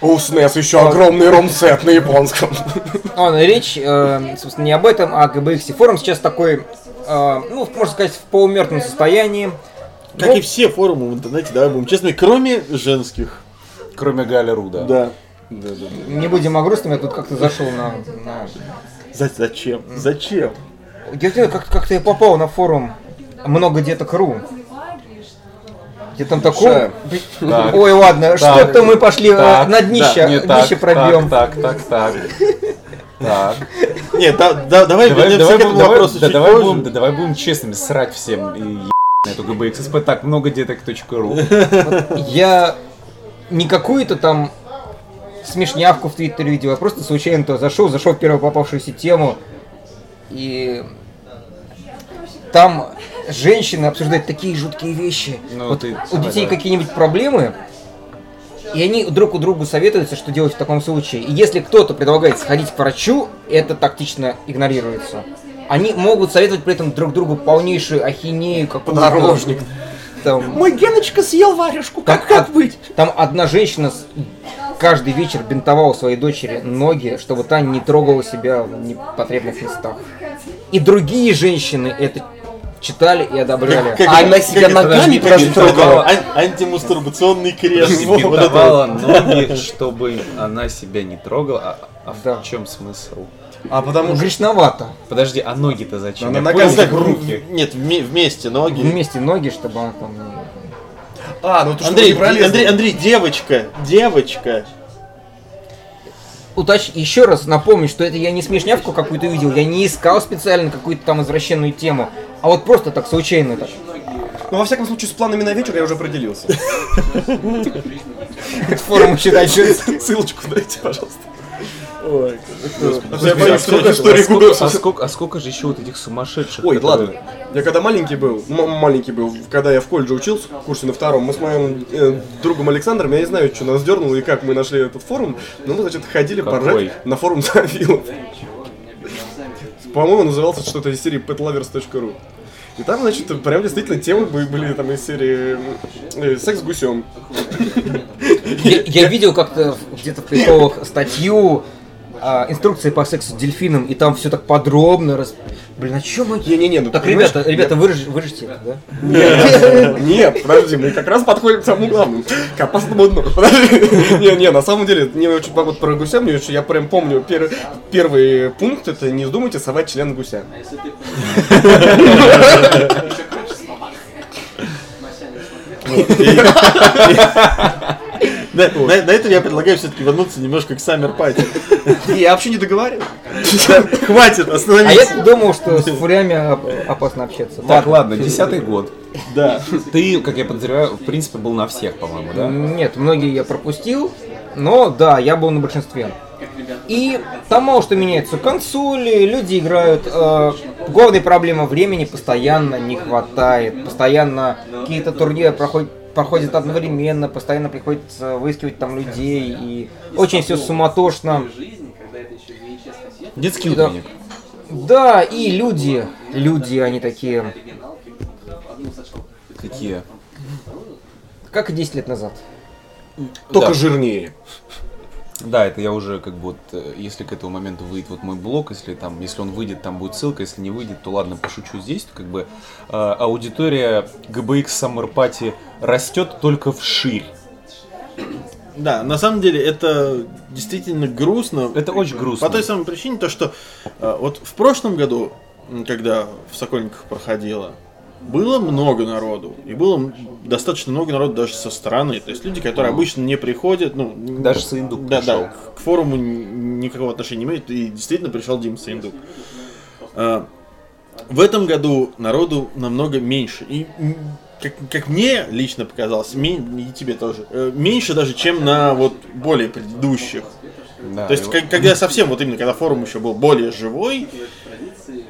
У SNES еще огромный ром-сет на японском. А, речь, э, собственно, не об этом, а о GBX. Форум сейчас такой, э, ну, можно сказать, в полумертвом состоянии. Как Ну, и все форумы в интернете, давай будем честны, кроме женских. Кроме Галя Руда. Да. Не будем о грустном, я тут как-то зашел на... на... За- зачем? Зачем? Знаю, как- как-то я попал на форум много деток.ру. Где там такое... Так. Ой, ладно, что-то мы пошли э, Так, на днище, да, не днище так, пробьем. Так, так, так, так. Так. Нет, да, да, давай, Давай, вернемся к этому давай, вопросу да, чуть давай позже. будем, да, давай будем честными, срать всем и ебать на эту GBXSP. Так, много деток.ру. Я не какую-то там смешнявку в Твиттере видел, я просто случайно то зашел, зашел в первую попавшуюся тему, и там женщины обсуждают такие жуткие вещи. Ну, вот ты- у детей да. какие-нибудь проблемы, и они друг у другу советуются, что делать в таком случае. И если кто-то предлагает сходить к врачу, это тактично игнорируется. Они могут советовать при этом друг другу полнейшую ахинею какую-то. Подорожник. Там, Мой Геночка съел варежку, как, Там как од- быть? Там одна женщина с- каждый вечер бинтовала своей дочери ноги, чтобы та не трогала себя в непотребных местах. И другие женщины это читали и одобряли. Как А она себя ногами подожди, трогала? ан- Антимастурбационный крест. Вот. Бинтовала ноги, чтобы она себя не трогала. А, а Да. в чем смысл? А потому что... Грешновато. Подожди, а ноги-то зачем? Она Я ногами понял, Так, в руки. Нет, вме- вместе ноги. Вместе ноги, чтобы она там... А, ну ты что, Андрей? Андрей, Андрей, девочка, девочка. Утач... Еще раз напомню, что это я не смешнявку какую-то видел, я не искал специально какую-то там извращенную тему, а вот просто так случайно так. Ну, во всяком случае, с планами на вечер я уже определился. Форум еще дальше. Ссылочку дайте, пожалуйста. Ой, А я боюсь, что а, сколько, а, сколько, же еще вот этих сумасшедших? Ой, которые- ладно. Я когда маленький был, маленький был, когда я в колледже учился, в курсе на втором, мы с моим э, другом Александром, я не знаю, что нас дернуло и как мы нашли этот форум, но мы, значит, ходили Какой? поржать на форум Зоофилов. По-моему, назывался что-то из серии petlovers.ru. И там, значит, прям действительно темы были, были там из серии э, секс с гусем. Я, я видел как-то где-то в приколах статью а, инструкции по сексу с дельфином, и там все так подробно раз... Блин, а чё мы... Не-не-не, ну Так, ребята, ребята, выраж- выражите это, да? Нет, нет, подожди, мы как раз подходим к самому главному, к опасному дну. Подожди. Не, не, на самом деле, мне очень вот про гуся, мне очень, я прям помню, пер- первый пункт, это не вздумайте совать член гуся. <laughs> <laughs> На, на- на этом я предлагаю все-таки вернуться немножко к Summer Party. Я вообще не договариваю. Хватит, А остановись. я думал, что с фурями оп- опасно общаться. Так, ладно, десятый год. Да. Ты, как я подозреваю, в принципе, был на всех, по-моему, да? Нет, многие я пропустил, но да, я был на большинстве. И там мало что меняется. Консоли, люди играют. Э, главная проблема времени постоянно не хватает. Постоянно какие-то турниры проходят проходят одновременно, постоянно приходится выискивать там людей, и очень все суматошно. Детский утренник. Да, и люди, люди, они такие, Какие? как и 10 лет назад. Только Да. жирнее. Да, это я уже как бы, вот, э, если к этому моменту выйдет вот мой блог, если там, если он выйдет, там будет ссылка, если не выйдет, то ладно, пошучу здесь, то как бы э, аудитория GBX Summer Party растет только вширь. Да, на самом деле это действительно грустно. Это очень грустно. По той самой причине, то что э, вот в прошлом году, когда в Сокольниках проходило, было много народу. И было достаточно много народу даже со стороны. То есть люди, которые обычно не приходят, ну... Даже Саиндук Да, пришел. да, к, форуму никакого отношения не имеет. И действительно пришел Дима Саиндук. А, в этом году народу намного меньше. И как, как мне лично показалось, и тебе тоже, э, меньше даже, чем на вот более предыдущих. Да, То есть, как- когда совсем, вот именно, когда форум еще был более живой,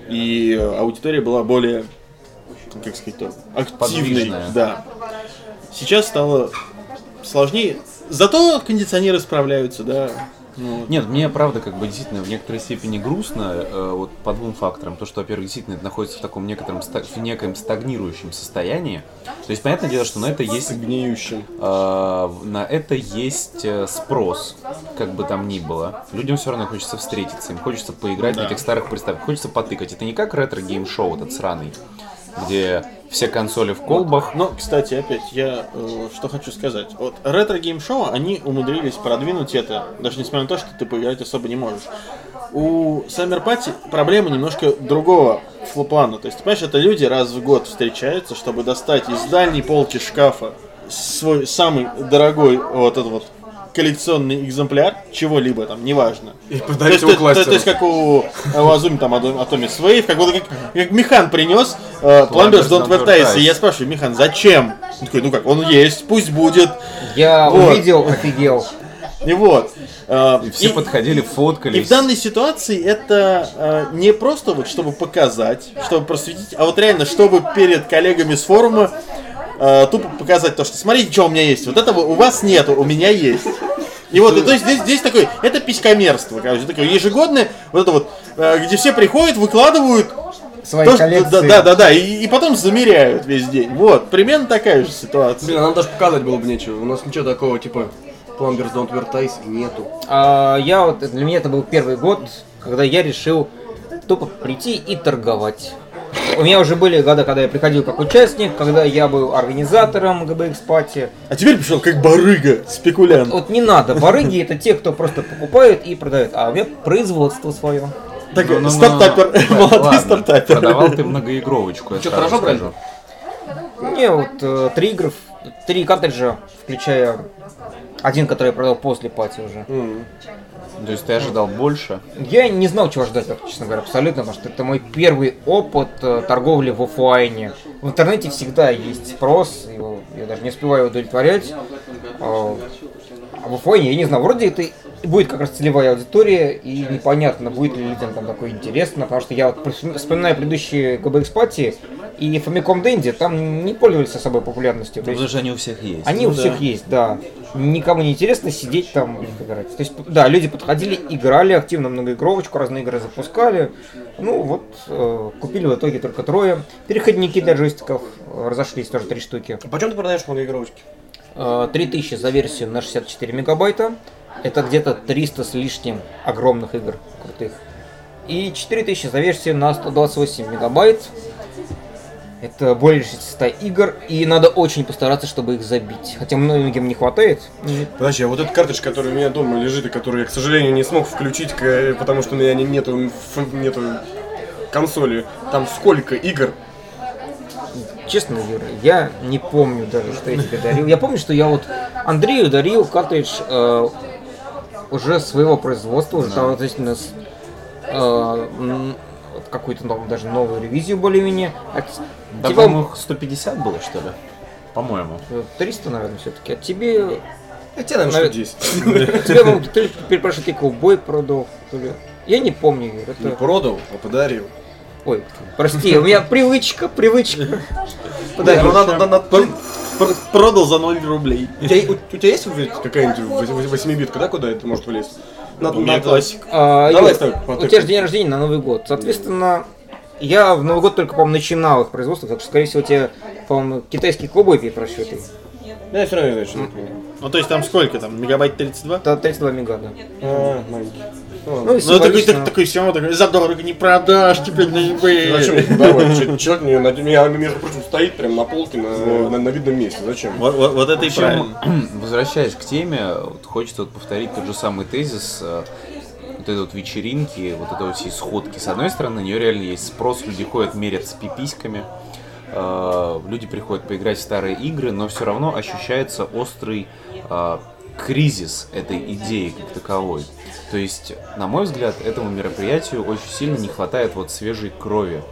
и аудитория была более, как сказать, то, активной. Подвижная. Да. Сейчас стало сложнее. Зато кондиционеры справляются, да. Ну, Нет, мне правда как бы действительно в некоторой степени грустно э, вот по двум факторам. То, что, во-первых, действительно это находится в таком некотором в некоем стагнирующем состоянии. То есть, понятное дело, что на это есть Гниющим. э, на это есть э, спрос, как бы там ни было. Людям все равно хочется встретиться, им хочется поиграть на этих старых приставках, хочется потыкать. Это не как ретро-гейм-шоу этот сраный, где все консоли в колбах. Но, кстати, опять, я э, что хочу сказать. Вот ретро гейм шоу они умудрились продвинуть это, даже несмотря на то, что ты поиграть особо не можешь. У Summer Party проблема немножко другого плана. То есть, понимаешь, это люди раз в год встречаются, чтобы достать из дальней полки шкафа свой самый дорогой вот этот вот коллекционный экземпляр чего-либо там, неважно. И То подарить есть, его то, то- то есть как у, у Азуми там Ато- Atomic Wave, как, вот, как, как Михан принес э, Plumbers Don't Advertise, и я спрашиваю, Михан, зачем? Он такой, ну как, он есть, пусть будет. Я Вот. увидел, офигел. И вот. э, И все подходили, фоткались. и в данной ситуации это э, не просто вот чтобы показать, чтобы просветить, а вот реально, чтобы перед коллегами с форума э, тупо показать то, что смотрите, что у меня есть. Вот этого у вас нету, у меня есть. И вот, и то есть здесь, здесь такой, это писькомерство, короче, такое ежегодное, вот это вот, э, где все приходят, выкладывают, Свои то, коллекции. да, да, да, да, и, и потом замеряют весь день. Вот, примерно такая же ситуация. Блин, а нам даже показать было бы нечего. У нас ничего такого, типа, Plumbers Don't Wear Ties нету. А, я вот, для меня это был первый год, когда я решил тупо прийти и торговать. У меня уже были года, когда я приходил как участник, когда я был организатором GBX Party. А теперь пришел как барыга, спекулянт. Вот не надо, барыги это те, кто просто покупает и продает, а у меня производство свое. Так, Ну, ну, ну, стартапер, ну, молодой ладно, стартапер. Продавал ты многоигровочку. сразу хорошо брали? Не, вот э, три игры, три картриджа, включая один, который я продал после пати уже. То есть ты ожидал больше? Я не знал, чего ждать, честно говоря, абсолютно, потому что это мой первый опыт э, торговли в офлайне. В интернете всегда есть спрос, его, я даже не успеваю удовлетворять. А а в офлайне, я не знаю, вроде это будет как раз целевая аудитория, и непонятно, будет ли людям там такое интересно, потому что я вот вспоминаю предыдущие GBX пати и Famicom Dendy, там не пользовались особой популярностью. Есть Потому что они у всех есть. они у всех есть, да. Никому не интересно сидеть там и играть. То есть, да, люди подходили, играли активно многоигровочку, разные игры запускали. Ну вот, э, купили в итоге только трое. Переходники для джойстиков э, разошлись тоже три штуки. А почем ты продаешь многоигровочки? Э, 3000 за версию на 64 мегабайта. Это где-то 300 с лишним огромных игр крутых. И 4000 за версию на 128 мегабайт. Это более 600 игр, и надо очень постараться, чтобы их забить. Хотя многим не хватает. Подожди, а вот этот картридж, который у меня дома лежит, и который я, к сожалению, не смог включить, к- потому что у меня не- нету, нету консоли, там сколько игр? Честно, Юра, я не помню даже, что я тебе дарил. Я помню, что я вот Андрею дарил картридж э, уже своего производства, уже там, то есть, у нас э, какую-то даже новую ревизию более-менее. Да, тебе по-моему, их 150 было, что ли? По-моему. э, 300, наверное, все-таки. А тебе... А тебе, наверное, Навер- штук 10. Тебе, по-моему, то ли перепрошли ковбой продал, то ли... Я не помню, Юр, Не это... продал, а подарил. Ой, прости, у меня привычка, привычка. <laughs> Да, ну Продал за 0 рублей. У тебя, у, у тебя есть какая-нибудь 8-битка, да, куда это может влезть? Надо, У меня классика. А, Давай ставь, у тебя же день рождения на Новый год. Соответственно, я в Новый год только, по-моему, начинал их производство, так что, скорее всего, тебе, по-моему, китайский ковбой перепрошли. Я все равно не знаю, что это. Ну, то есть там сколько там? Мегабайт 32? Это 32 мега, да. А, маленький. Ну. Ну, и Ну, такой, символично. так- такой все равно такой, за дорого не продашь, теперь на eBay. Зачем давай? Че- Человек мне, на- меня, между прочим, стоит прям на полке на, на, на видном месте. Зачем? Вот, вот- вот это и правильно. <clears throat> возвращаясь к теме, вот хочется вот повторить тот же самый тезис, э, вот этой вот вечеринки, вот этой вот всей сходки. С одной стороны, на нее реально есть спрос, люди ходят, мерятся пиписьками, э, люди приходят поиграть в старые игры, но все равно ощущается острый э, кризис этой идеи как таковой. То есть, на мой взгляд, этому мероприятию очень сильно не хватает вот свежей крови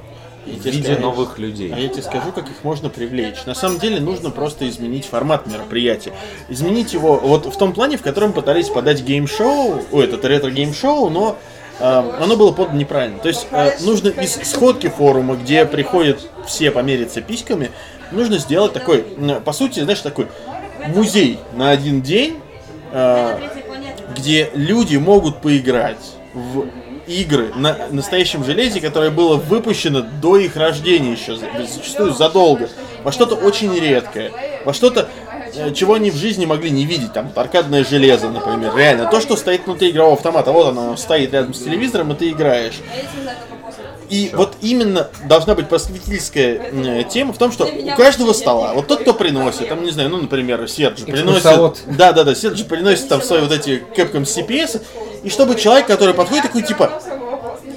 в тебе виде скажу- новых людей. А я тебе скажу, как их можно привлечь. На самом деле нужно просто изменить формат мероприятия. Изменить его вот в том плане, в котором пытались подать гейм-шоу, о, это ретро-гейм-шоу, но э, оно было подано неправильно. То есть э, нужно из сходки форума, где приходят все помериться письками, нужно сделать такой, по сути, знаешь, такой музей на один день, э, где люди могут поиграть в игры на настоящем железе, которое было выпущено до их рождения еще, за- зачастую задолго, во что-то очень редкое, во что-то, э, чего они в жизни могли не видеть, там, аркадное железо, например, реально, то, что стоит внутри игрового автомата, вот оно стоит рядом с телевизором, и ты играешь. И вот именно должна быть просветительская э, тема в том, что у каждого стола, вот тот, кто приносит, там, не знаю, ну, например, Серджи приносит... Да, да, да, Серджи приносит там свои вот эти Capcom CPS, и чтобы человек, который подходит, такой, типа,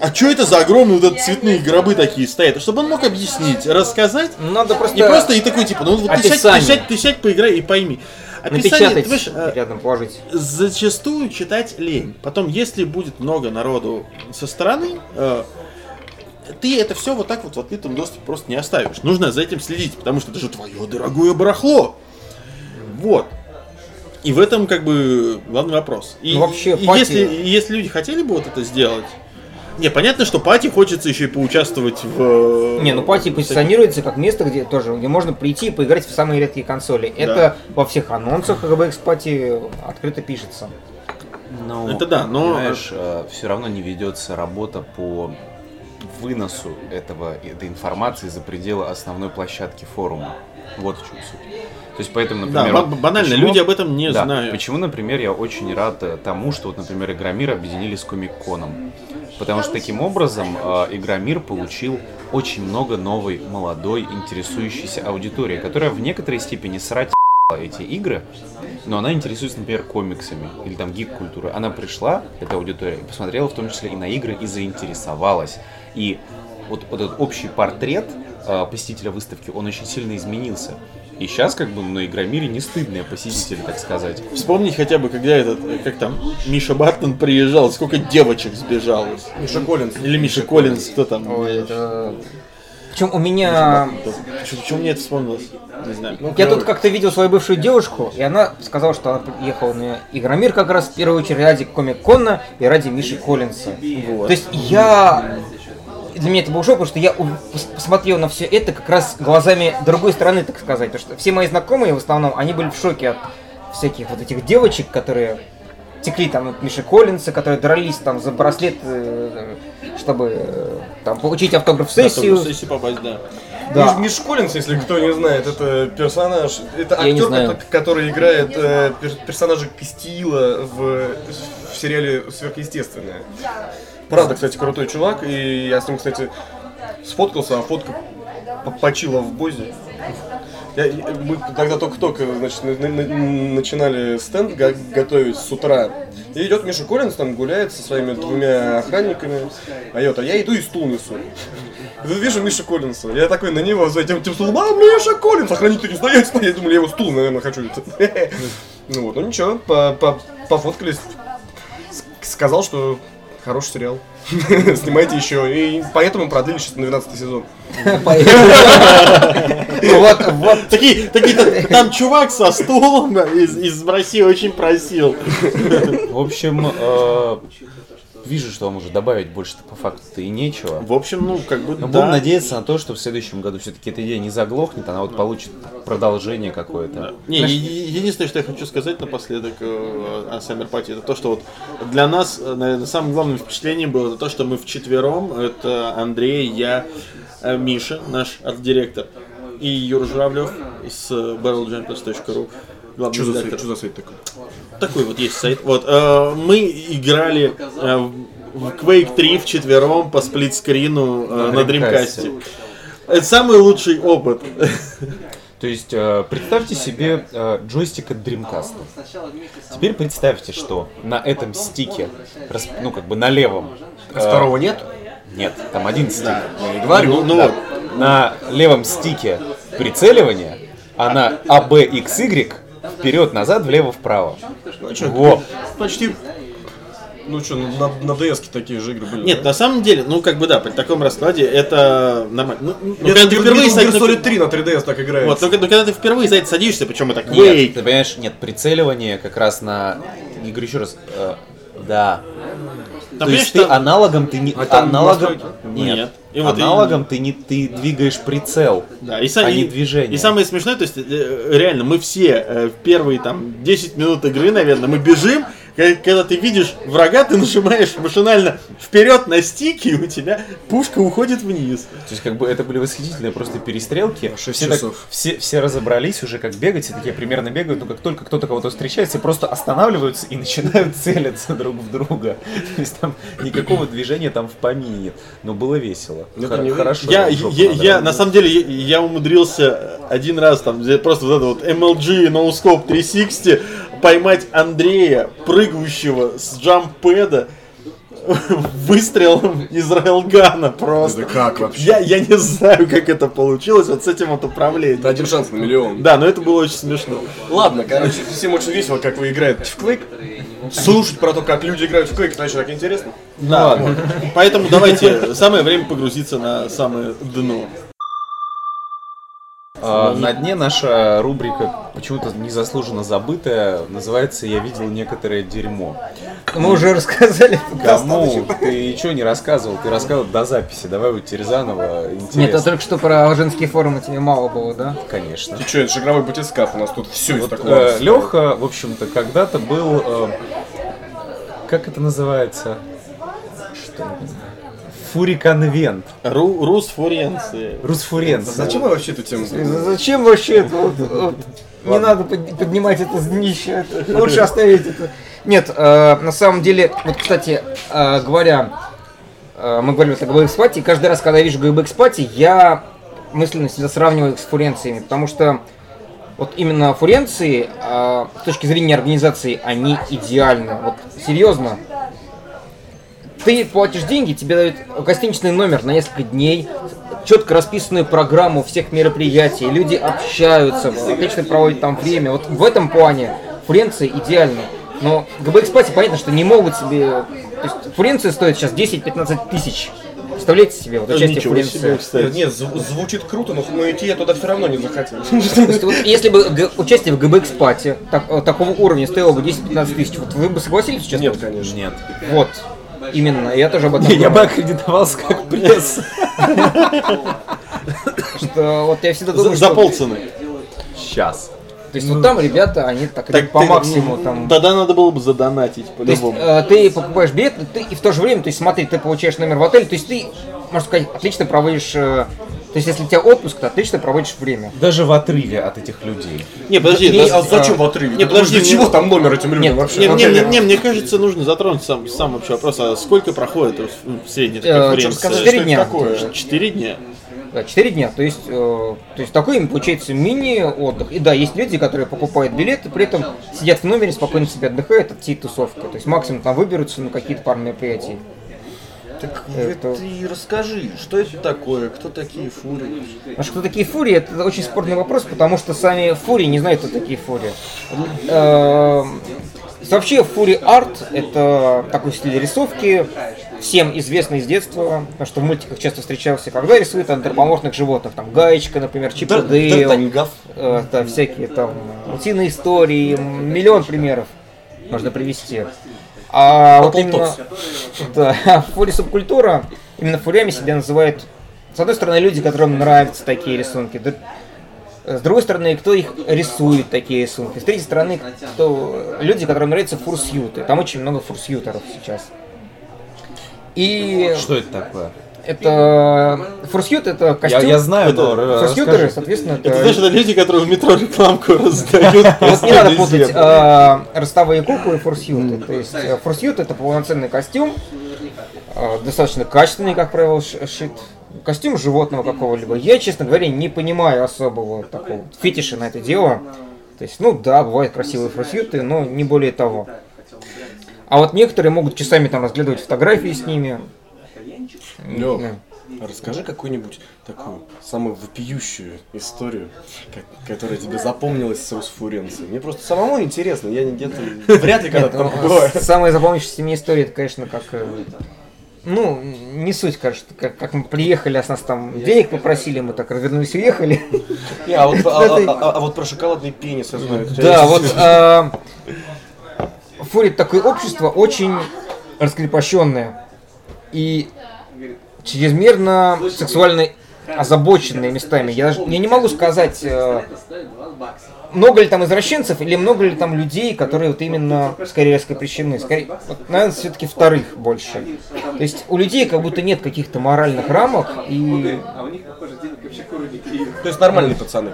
а что это за огромные вот эти цветные гробы такие стоят? Чтобы он мог объяснить, рассказать, Надо просто, и просто и такой, типа, ну вот ты сядь, ты Описание. сядь, ты сядь, поиграй и пойми. Описание, ты понимаешь, э, рядом положить. зачастую читать лень. Потом, если будет много народу со стороны, э, ты это все вот так вот в открытом доступе просто не оставишь. Нужно за этим следить, потому что это же твое дорогое барахло. Вот. И в этом как бы главный вопрос. И, Ну, вообще, и пати- если, если люди хотели бы вот это сделать, не, понятно, что пати хочется еще и поучаствовать в... Не, ну пати позиционируется как место, где тоже, где можно прийти и поиграть в самые редкие консоли. Это во всех анонсах ХГБ пати открыто пишется. Ну, Это да, но- Понимаешь, все равно не ведется работа по выносу этого, этой информации за пределы основной площадки форума. Вот в чем суть. То есть поэтому, Да, например... ба- вот банально, почему- люди об этом не Да, знают. Почему, например, я очень рад э, тому, что вот, например, Игромир объединили с Комик-коном. Потому что таким образом э, Игромир получил очень много новой, молодой, интересующейся аудитории, которая в некоторой степени срать <laughs> эти игры, но она интересуется, например, комиксами или там гик-культурой. Она пришла, эта аудитория, и посмотрела в том числе и на игры, и заинтересовалась. И вот, вот этот общий портрет э, посетителя выставки, он очень сильно изменился. И сейчас как бы на Игромире не стыдные посетители, так сказать. Вспомнить хотя бы, когда этот, э, как там, Миша Бартон приезжал, сколько девочек сбежалось. Миша Коллинз. Или Миша Коллинз, кто там? Ой, это... Причем у меня... Почему мне это вспомнилось? Не знаю. Я тут как-то видел свою бывшую девушку, и она сказала, что она приехала на Игромир как раз в первую очередь ради Комик-Кона и ради Миши Коллинса. Вот. То есть я... Для меня это был шок, потому что я посмотрел на все это как раз глазами другой стороны, так сказать. Потому что все мои знакомые в основном, они были в шоке от всяких вот этих девочек, которые текли там от Миши Коллинса, которые дрались там за браслет, э, чтобы э, там получить автограф-сессию. В сессию попасть, да. Да. Миш, Миш Коллинз, если кто не знает, это персонаж, это Я актер, который играет э, пер- персонажа Кастиила в, в сериале Сверхъестественное. Правда, кстати, крутой чувак, и я с ним, кстати, сфоткался, а фотка по- почила в бозе. Я- я- мы тогда только-только значит, на- на- на- начинали стенд го- готовить с утра. И идет Миша Коллинз, там гуляет со своими двумя охранниками. А я, а я иду и стул несу. Вижу Миша Коллинса. Я такой на него за этим, этим стулом, а, Миша Коллинс! Охранитель не стоять, стоять. Думали, я его стул, наверное, хочу. <laughs> Ну вот, ну ничего, по- по- пофоткались. Сказал, что хороший сериал. <laughs> Снимайте еще. И поэтому продлили сейчас на 12 сезон. <laughs> Вот, вот Такие, такие, та- там чувак со стулом из, из России очень просил. В общем, э, вижу, что вам уже добавить больше по факту-то и нечего. В общем, ну, как бы, Но да. будем надеяться на то, что в следующем году все-таки эта идея не заглохнет, она вот получит продолжение какое-то. Не, е- е- единственное, что я хочу сказать напоследок э, о Party, это то, что вот для нас, э, наверное, самым главным впечатлением было это то, что мы вчетвером, это Андрей, я, э, Миша, наш арт-директор, и Юра Журавлев с barreljumpers.ru, главный Что за редактор. сайт, что за сайт такой? Такой вот есть сайт. Вот, э, мы играли э, в Quake 3 вчетвером по сплитскрину э, на Dreamcast. Это самый лучший опыт. <laughs> То есть э, представьте себе э, джойстик от Dreamcast. Теперь представьте, что на этом стике, ну как бы на левом, э, Второго нет? нет, там один стик. Я и говорю. Ну, ну Да. вот. На левом стике прицеливание, а на А, ABXY вперед-назад, влево-вправо. Ну что, Во. почти... Ну что, на, на DS такие же игры были. Нет, да? на самом деле, ну как бы да, при таком раскладе это нормально. Ну, ну, Нет, когда ты впервые Metal сад- Gear Solid 3 на 3DS так играет. Вот, ну, когда- ну, когда ты впервые за это садишься, причем это Нет, Quake. ты понимаешь, нет, прицеливание как раз на... Я говорю еще раз, э, да. Там, То есть ты там- аналогом ты не... А аналогом... Нет. Нет. И вот аналогом ты не ты двигаешь прицел, Да, и, а и- не движение. И самое смешное, то есть э, реально мы все э, в первые там 10 минут игры, наверное, мы бежим, когда ты видишь врага, ты нажимаешь машинально вперед на стики, и у тебя пушка уходит вниз. То есть, как бы это были восхитительные просто перестрелки. Шесть все, так- часов. все, все разобрались уже, как бегать, все такие примерно бегают, но как только кто-то кого-то встречает, все просто останавливаются и <laughs> начинают целиться друг в друга. То есть там никакого движения там в помине нет. Но было весело. Это Хор- не- Хорошо. Я, я, надрал. я- на самом деле, я, я умудрился один раз там, где просто вот это вот MLG No Scope 360 поймать Андрея, прыгающего с джампеда, <laughs> выстрелом из рейлгана просто. Это как вообще? Я, я не знаю, как это получилось, вот с этим вот Это управлением. один шанс на миллион. Да, но это было очень смешно. Ладно, короче, всем очень весело, как вы играете в Quake. Слушать про то, как люди играют в Quake, это очень так интересно. Да, вот. Поэтому давайте, самое время погрузиться на самое дно. А, на дне наша рубрика, почему-то незаслуженно забытая, называется «Я видел некоторое дерьмо». Мы уже рассказали. Кому? Ты ничего не рассказывал, ты рассказывал до записи. Давай у Терезанова интересно. Нет, а только что про женские форумы тебе мало было, да? Конечно. Ты что, это же игровой батискаф, у нас тут все Вот, такого. э, Леха, в общем-то, когда-то был... э, как это называется? Фуриконвент. Ру, Рус Фуренции. Русфуренция. Зачем мы вообще эту тему? Зачем вообще это? вот- вот не надо под- поднимать это с днища. <laughs> Лучше оставить это. Нет, э, на самом деле, вот, кстати, э, говоря, э, мы говорили о GBX Party, и каждый раз, когда я вижу GBX Party, я мысленно себя сравниваю их с фуренциями, потому что вот именно фуренции, э, с точки зрения организации, они идеальны. Вот серьезно, ты платишь деньги, тебе дают гостиничный номер на несколько дней, четко расписанную программу всех мероприятий, люди общаются, отлично проводят там время. Вот в этом плане Флоренция идеальна. Но GBX Party понятно, что не могут себе... То есть Флоренция стоит сейчас 10-15 тысяч. Представляете себе, вот участие в Ничего себе, Флоренции. кстати. Нет, зв- звучит круто, но, но идти я туда все равно не захотел. <laughs> Вот если бы г- участие в GBX Party так- э, такого уровня стоило бы 10-15 тысяч, вот вы бы согласились сейчас? Нет, конечно. Нет. Вот. Именно, я тоже об этом Я бы аккредитовался как пресс. Что вот я всегда думаю, за полцены. Сейчас. То есть вот там ребята, они так, идут по ты- максимуму ну, там. Тогда надо было бы задонатить То есть по-любому. э, ты покупаешь билет, ты и в то же время, то есть смотри, ты получаешь номер в отеле, то есть ты, можно сказать, отлично проводишь, э, то есть если у тебя отпуск, то отлично проводишь время. Даже в отрыве от этих людей. Не, подожди, не, да- А зачем в отрыве? Не, подожди, для чего мне- там номер этим людям Нет, вообще? Не, не, не, не, мне кажется, нужно затронуть сам, сам вообще вопрос, а сколько проходит ну, в конференции? что сказать, четыре дня. такое? Четыре дня. Да, 4 дня, то есть, э, то есть такой им получается мини-отдых. И да, есть люди, которые покупают билеты, при этом сидят в номере, спокойно себе отдыхают от всей тусовки. То есть максимум там выберутся на какие-то пары мероприятий. Так Это- ты расскажи, что это такое, кто такие фурии? А что такие фурии, это очень спорный вопрос, потому что сами фурии не знают, кто такие фурии. Эм, Вообще фури арт это такой стиль рисовки, всем известный с детства, потому что в мультиках часто встречался, когда рисуют антропоморфных животных, там Гаечка, например, Чип и Дейл, э, всякие там утиные истории, миллион примеров можно привести. А вот именно, <laughs> да, фури субкультура, именно фурями себя называют, с одной стороны, люди, которым нравятся такие рисунки, да, с другой стороны, кто их рисует, такие рисунки. С третьей стороны, кто, люди, которым нравятся фурсьюты. Там очень много фурсьютеров сейчас. И Что это такое? Это... Фурсьют это Я, костюм. я знаю, Это Фурсьютеры, соответственно, Это это... знаешь, это люди, которые в метро рекламку <laughs> раздают. Вот не надо путать э, ростовые куклы и фурсьюты. То есть э, фурсьют это полноценный костюм, э, достаточно качественный, как правило, шит. Костюм животного какого-либо. Я, честно говоря, не понимаю особого такого фетиша на это дело. То есть, ну да, бывают красивые фурсьюты, но не более того. А вот некоторые могут часами там разглядывать фотографии с ними. Да. расскажи какую-нибудь такую самую вопиющую историю, которая тебе запомнилась с Русфуренцией. Мне просто самому интересно, я где-то <laughs> вряд ли когда-то там Ну, побываю. Самая запомнившаяся мне история, это, конечно, как... э, Ну, не суть, кажется, как, как мы приехали, а с нас там денег попросили, мы так развернулись и уехали. А вот, <laughs> а- а- а- вот про шоколадный пенис я знаю. Да, вот Фурит такое общество очень раскрепощенное и чрезмерно сексуально озабоченные местами. Я, даже, я не могу сказать, э, много ли там извращенцев или много ли там людей, которые вот именно скорее раскрепощены. Скорее, вот, наверное, все-таки вторых больше. То есть у людей как будто нет каких-то моральных рамок и То есть нормальные пацаны.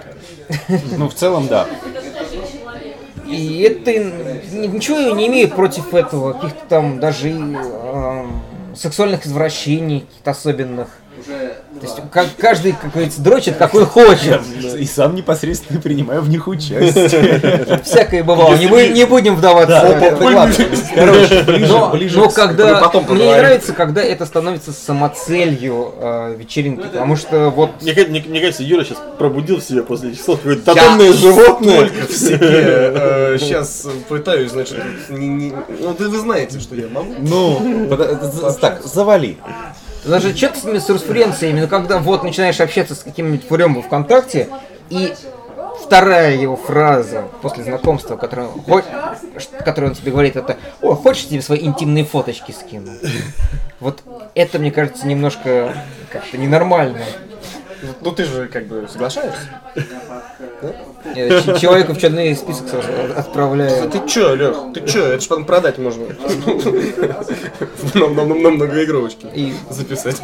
Ну, в целом, да. И это ни- ничего не имеет против этого, каких-то там даже эм, сексуальных извращений каких-то особенных. То есть как, каждый, как говорится, дрочит, какой хочет. И сам непосредственно принимаю в них участие. Всякое бывало. Не, бу- не будем вдаваться. в это. Ладно. Короче, ближе, Но, ближе но к- когда мы потом мне не нравится, когда это становится самоцелью э, вечеринки, потому что вот Мне, мне- мне кажется, Юра сейчас пробудил в себе после часов какое-то тотемное животное. в себе сейчас пытаюсь, значит, не- не- ну вы вы знаете, что я могу. Ну, з- так, завали. Даже четко с референциями, но когда вот начинаешь общаться с каким-нибудь фурем во ВКонтакте, И вторая его фраза после знакомства, которую, он он тебе говорит, это «О, хочешь тебе свои интимные фоточки скину?» Вот это, мне кажется, немножко как-то ненормально. Ну ты же как бы соглашаешься? Я ч- Человеку в черный список сразу отправляю. Ты чё, Лех, ты чё, это ж потом продать можно. Многоигровочки И записать.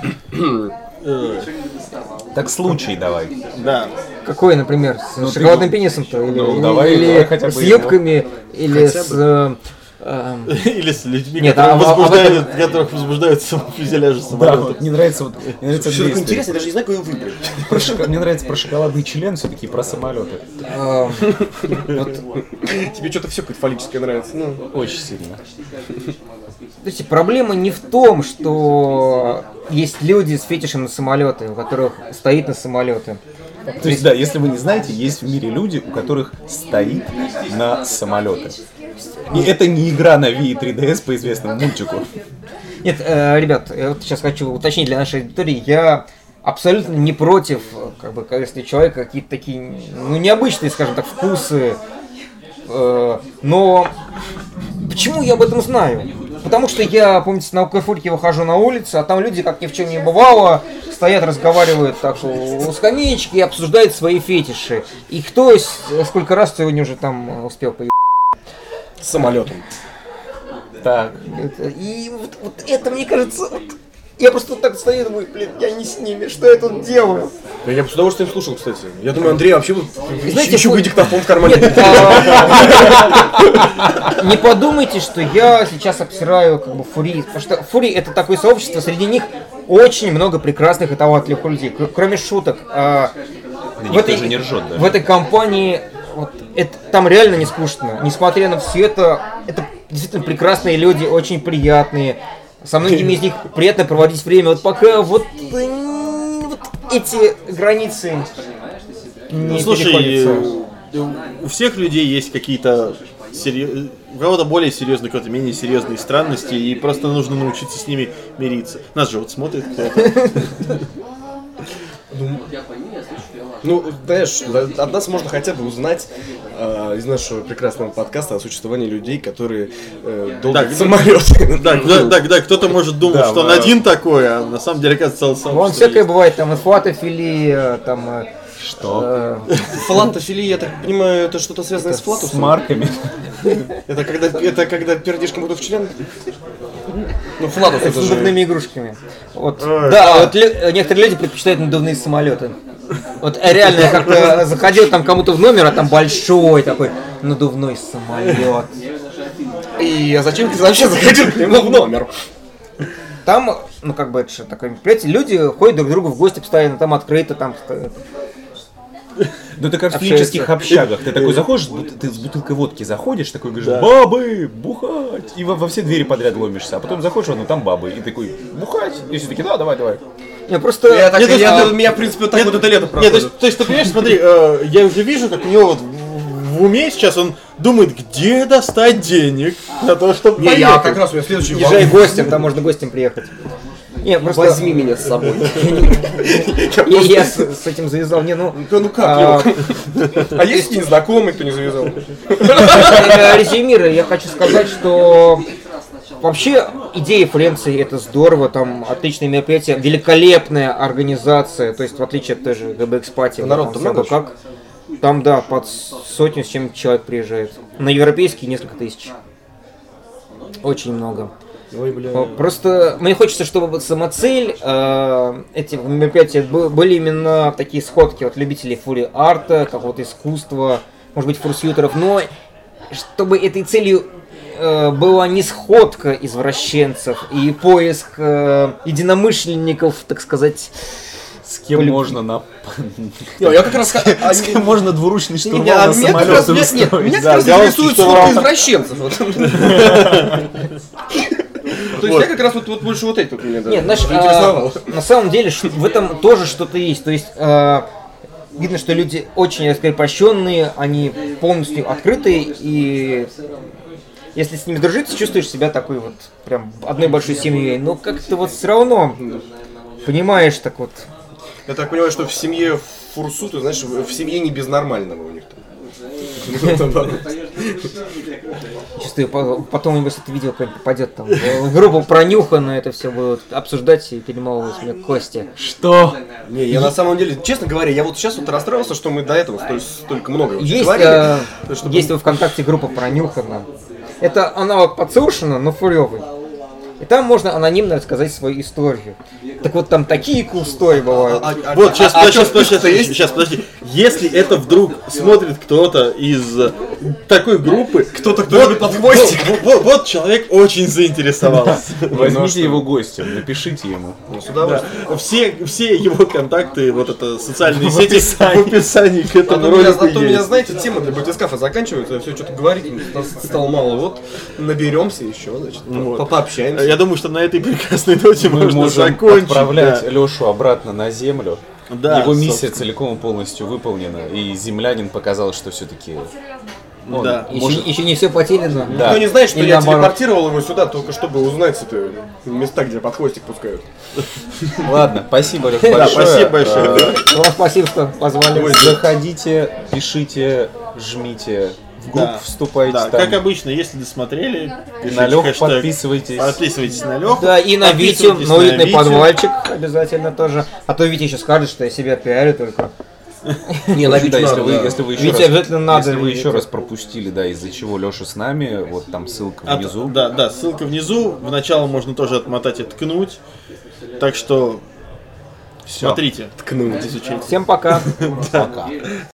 Так случай давай. Да. какой, например, с Ну, шоколадным пенисом-то? Или, Ну, или- давай, или давай хотя бы с юбками, или Хотя с... <laughs> Или с людьми, Нет, которые а- а- а возбуждают, которых возбуждают фюзеляжи Да, самолета. вот мне нравится вот мне нравится Что такое интересно, я даже не знаю, какой выбрать. <laughs> Мне нравится про шоколадный член, все-таки про самолеты. эм, Тебе что-то все какое-то фаллическое нравится. Ну, Очень сильно. То есть проблема не в том, что есть люди с фетишем на самолеты, у которых стоит на самолеты. То есть, да, если вы не знаете, есть в мире люди, у которых стоит на самолеты. И это не игра на Wii 3DS по известному мультику. Нет, э, ребят, я вот сейчас хочу уточнить для нашей аудитории, я абсолютно не против, э, как бы, если у человека какие-то такие, ну, необычные, скажем так, вкусы, э, но почему я об этом знаю? Потому что я, помните, на Карфурке выхожу на улицу, а там люди, как ни в чем не бывало, стоят, разговаривают так у скамеечки и обсуждают свои фетиши. И кто с- сколько раз сегодня уже там успел поебать. Самолетом. Так. И вот, вот это, мне кажется, вот, я просто вот так стою и думаю, блин, я не с ними, что я тут делаю? Я бы с удовольствием слушал, кстати. Я думаю, Андрей вообще Знаете, еще бы диктофон в кармане. Нет, а, <laughs> не подумайте, что я сейчас обсираю как бы фури, потому что фури это такое сообщество, среди них очень много прекрасных и талантливых людей, кр- кроме шуток. а, в этой, не ржет в этой компании это, там реально не скучно. Несмотря на все это, это действительно прекрасные люди, очень приятные. Со многими из них приятно проводить время. Вот пока вот, вот эти границы не Ну, слушай, у всех людей есть какие-то серьё- у кого-то более серьезные, у кого-то менее серьезные странности, и просто нужно научиться с ними мириться. Нас же вот смотрит кто-то. <laughs> Ну, знаешь, от нас можно хотя бы узнать э, из нашего прекрасного подкаста о существовании людей, которые э, долго Так, в самолете. Да, да, да, да, кто-то может думать, Да, что он да. один такой, а на самом деле, оказывается, целое Вон сообщество всякое есть. бывает, там и флатофилия, там... э, Что? э, Флатофилия, я так понимаю, это что-то связанное с С флатусом? марками. Это когда, это когда пердишки будут в член? Ну, флатус с это же... надувными игрушками. Вот. Ой, Да, вот лю- некоторые люди предпочитают надувные самолеты. Вот э, реально, я как-то заходил там кому-то в номер, а там большой такой надувной самолет. И а зачем ты вообще заходил к нему в номер? Там, ну как бы это же такое мероприятие, люди ходят друг к другу в гости постоянно, там открыто, там э, <laughs> Ну это как в клинических общагах. Ты такой заходишь, ты с бутылкой водки заходишь, такой говоришь, бабы, бухать. И во, все двери подряд ломишься. А потом заходишь, ну там бабы. И такой, бухать. И все таки да, давай, давай. не, просто... Я так, Нет, я, а- меня, в принципе, вот так вот это лето Нет, то проходит. есть, то есть, ты понимаешь, смотри, э, я уже вижу, как у него вот в, уме сейчас он думает, где достать денег на то, чтобы Не, я как раз у меня следующий Езжай гостем, там можно гостем приехать. Не, просто... Возьми меня с собой. <laughs> Я, я с, с этим завязал. Не, ну... Ну как, а? А есть незнакомый, кто не завязал? э, резюмируя, я хочу сказать, что вообще идея Флоренции это здорово, там отличное мероприятие, великолепная организация, то есть в отличие от той же ГБ Экспати, Народ-то много как там, да, под сотню с чем человек приезжает. На европейские несколько тысяч. Очень много. Ой, бля. Просто мне хочется, чтобы вот самоцель э, эти мероприятия были именно такие сходки от любителей фури арта, какого-то искусства, может быть, фурсьютеров, но чтобы этой целью э, была не сходка извращенцев и поиск э, единомышленников, так сказать. С кем Полюб- можно на... <laughs> Я как раз... а, <laughs> С кем можно двуручный штурвал а на самолет. Нет, нет, меня как раз интересует сколько извращенцев. <laughs> То есть я как раз вот вот больше вот эти вот меня Нет, знаешь, а, на самом деле в этом тоже что-то есть. То есть э, видно, что люди очень раскрепощенные, они полностью открытые и если с ними дружить, ты чувствуешь себя такой вот прям одной большой семьей. Но как-то вот все равно понимаешь так вот. Я так понимаю, что в семье фурсу, ты знаешь, в в семье не без нормального у них там. <laughs> Чувствую, по- потом, если это видео попадет там в группу пронюхано, это все будут обсуждать и перемалывать мне кости. Что? Не, я на самом деле, честно говоря, я вот сейчас вот расстроился, что мы до этого столь- столько много Есть, говорили. э, есть во ВКонтакте группа пронюхана. Это аналог подслушано, но фуревый. И там можно анонимно рассказать свою историю. Так вот там такие story бывают. А- а- Вот, а- сейчас, а сейчас, есть? сейчас, подожди. Если это вдруг смотрит кто-то из э, такой группы, Кто-то, кто вот, любит под хвостик. вот, вот- вот человек очень заинтересовался. Возьмите его гостем, напишите ему. Ну. Все, все его контакты, вот это социальные сети в описании к этому то, меня, ролику а то меня, есть. знаете, тема для батискафа заканчивается, я все что-то говорить стало мало. Вот наберемся еще, значит, Вот. по- пообщаемся. Я думаю, что на этой прекрасной ноте Мы можно можем закончить. отправлять да. Лешу обратно на землю. Да, Его миссия собственно. целиком и полностью выполнена, и землянин показал, что все-таки Да. Еще, может- еще не все потеряно. Да. Никто не знает, что Или я наоборот. телепортировал его сюда, только чтобы узнать это места, где под хвостик пускают. Ладно, спасибо, Леша, Да, большое. спасибо большое. Э, да. Вам спасибо, что позвали. Заходите, пишите, жмите, в группу Да. вступайте Да, там. как обычно, если досмотрели, пишите На Леху хэштег. подписывайтесь. Подписывайтесь на Леху. Да, и на Витю, подписывайтесь на уютный Витю. подвальчик обязательно тоже. А то Витя еще скажет, что я себя пиарю только. Не, Да, если, вы, если вы еще Витя раз, обязательно надо. если вы Витя. еще раз пропустили, да, из-за чего Леша с нами, вот там ссылка А, внизу. да, да, ссылка внизу. В начало можно тоже отмотать и ткнуть. Так что Всё. смотрите. Ткнуть. Изучайте. Всем пока. <laughs> Пока.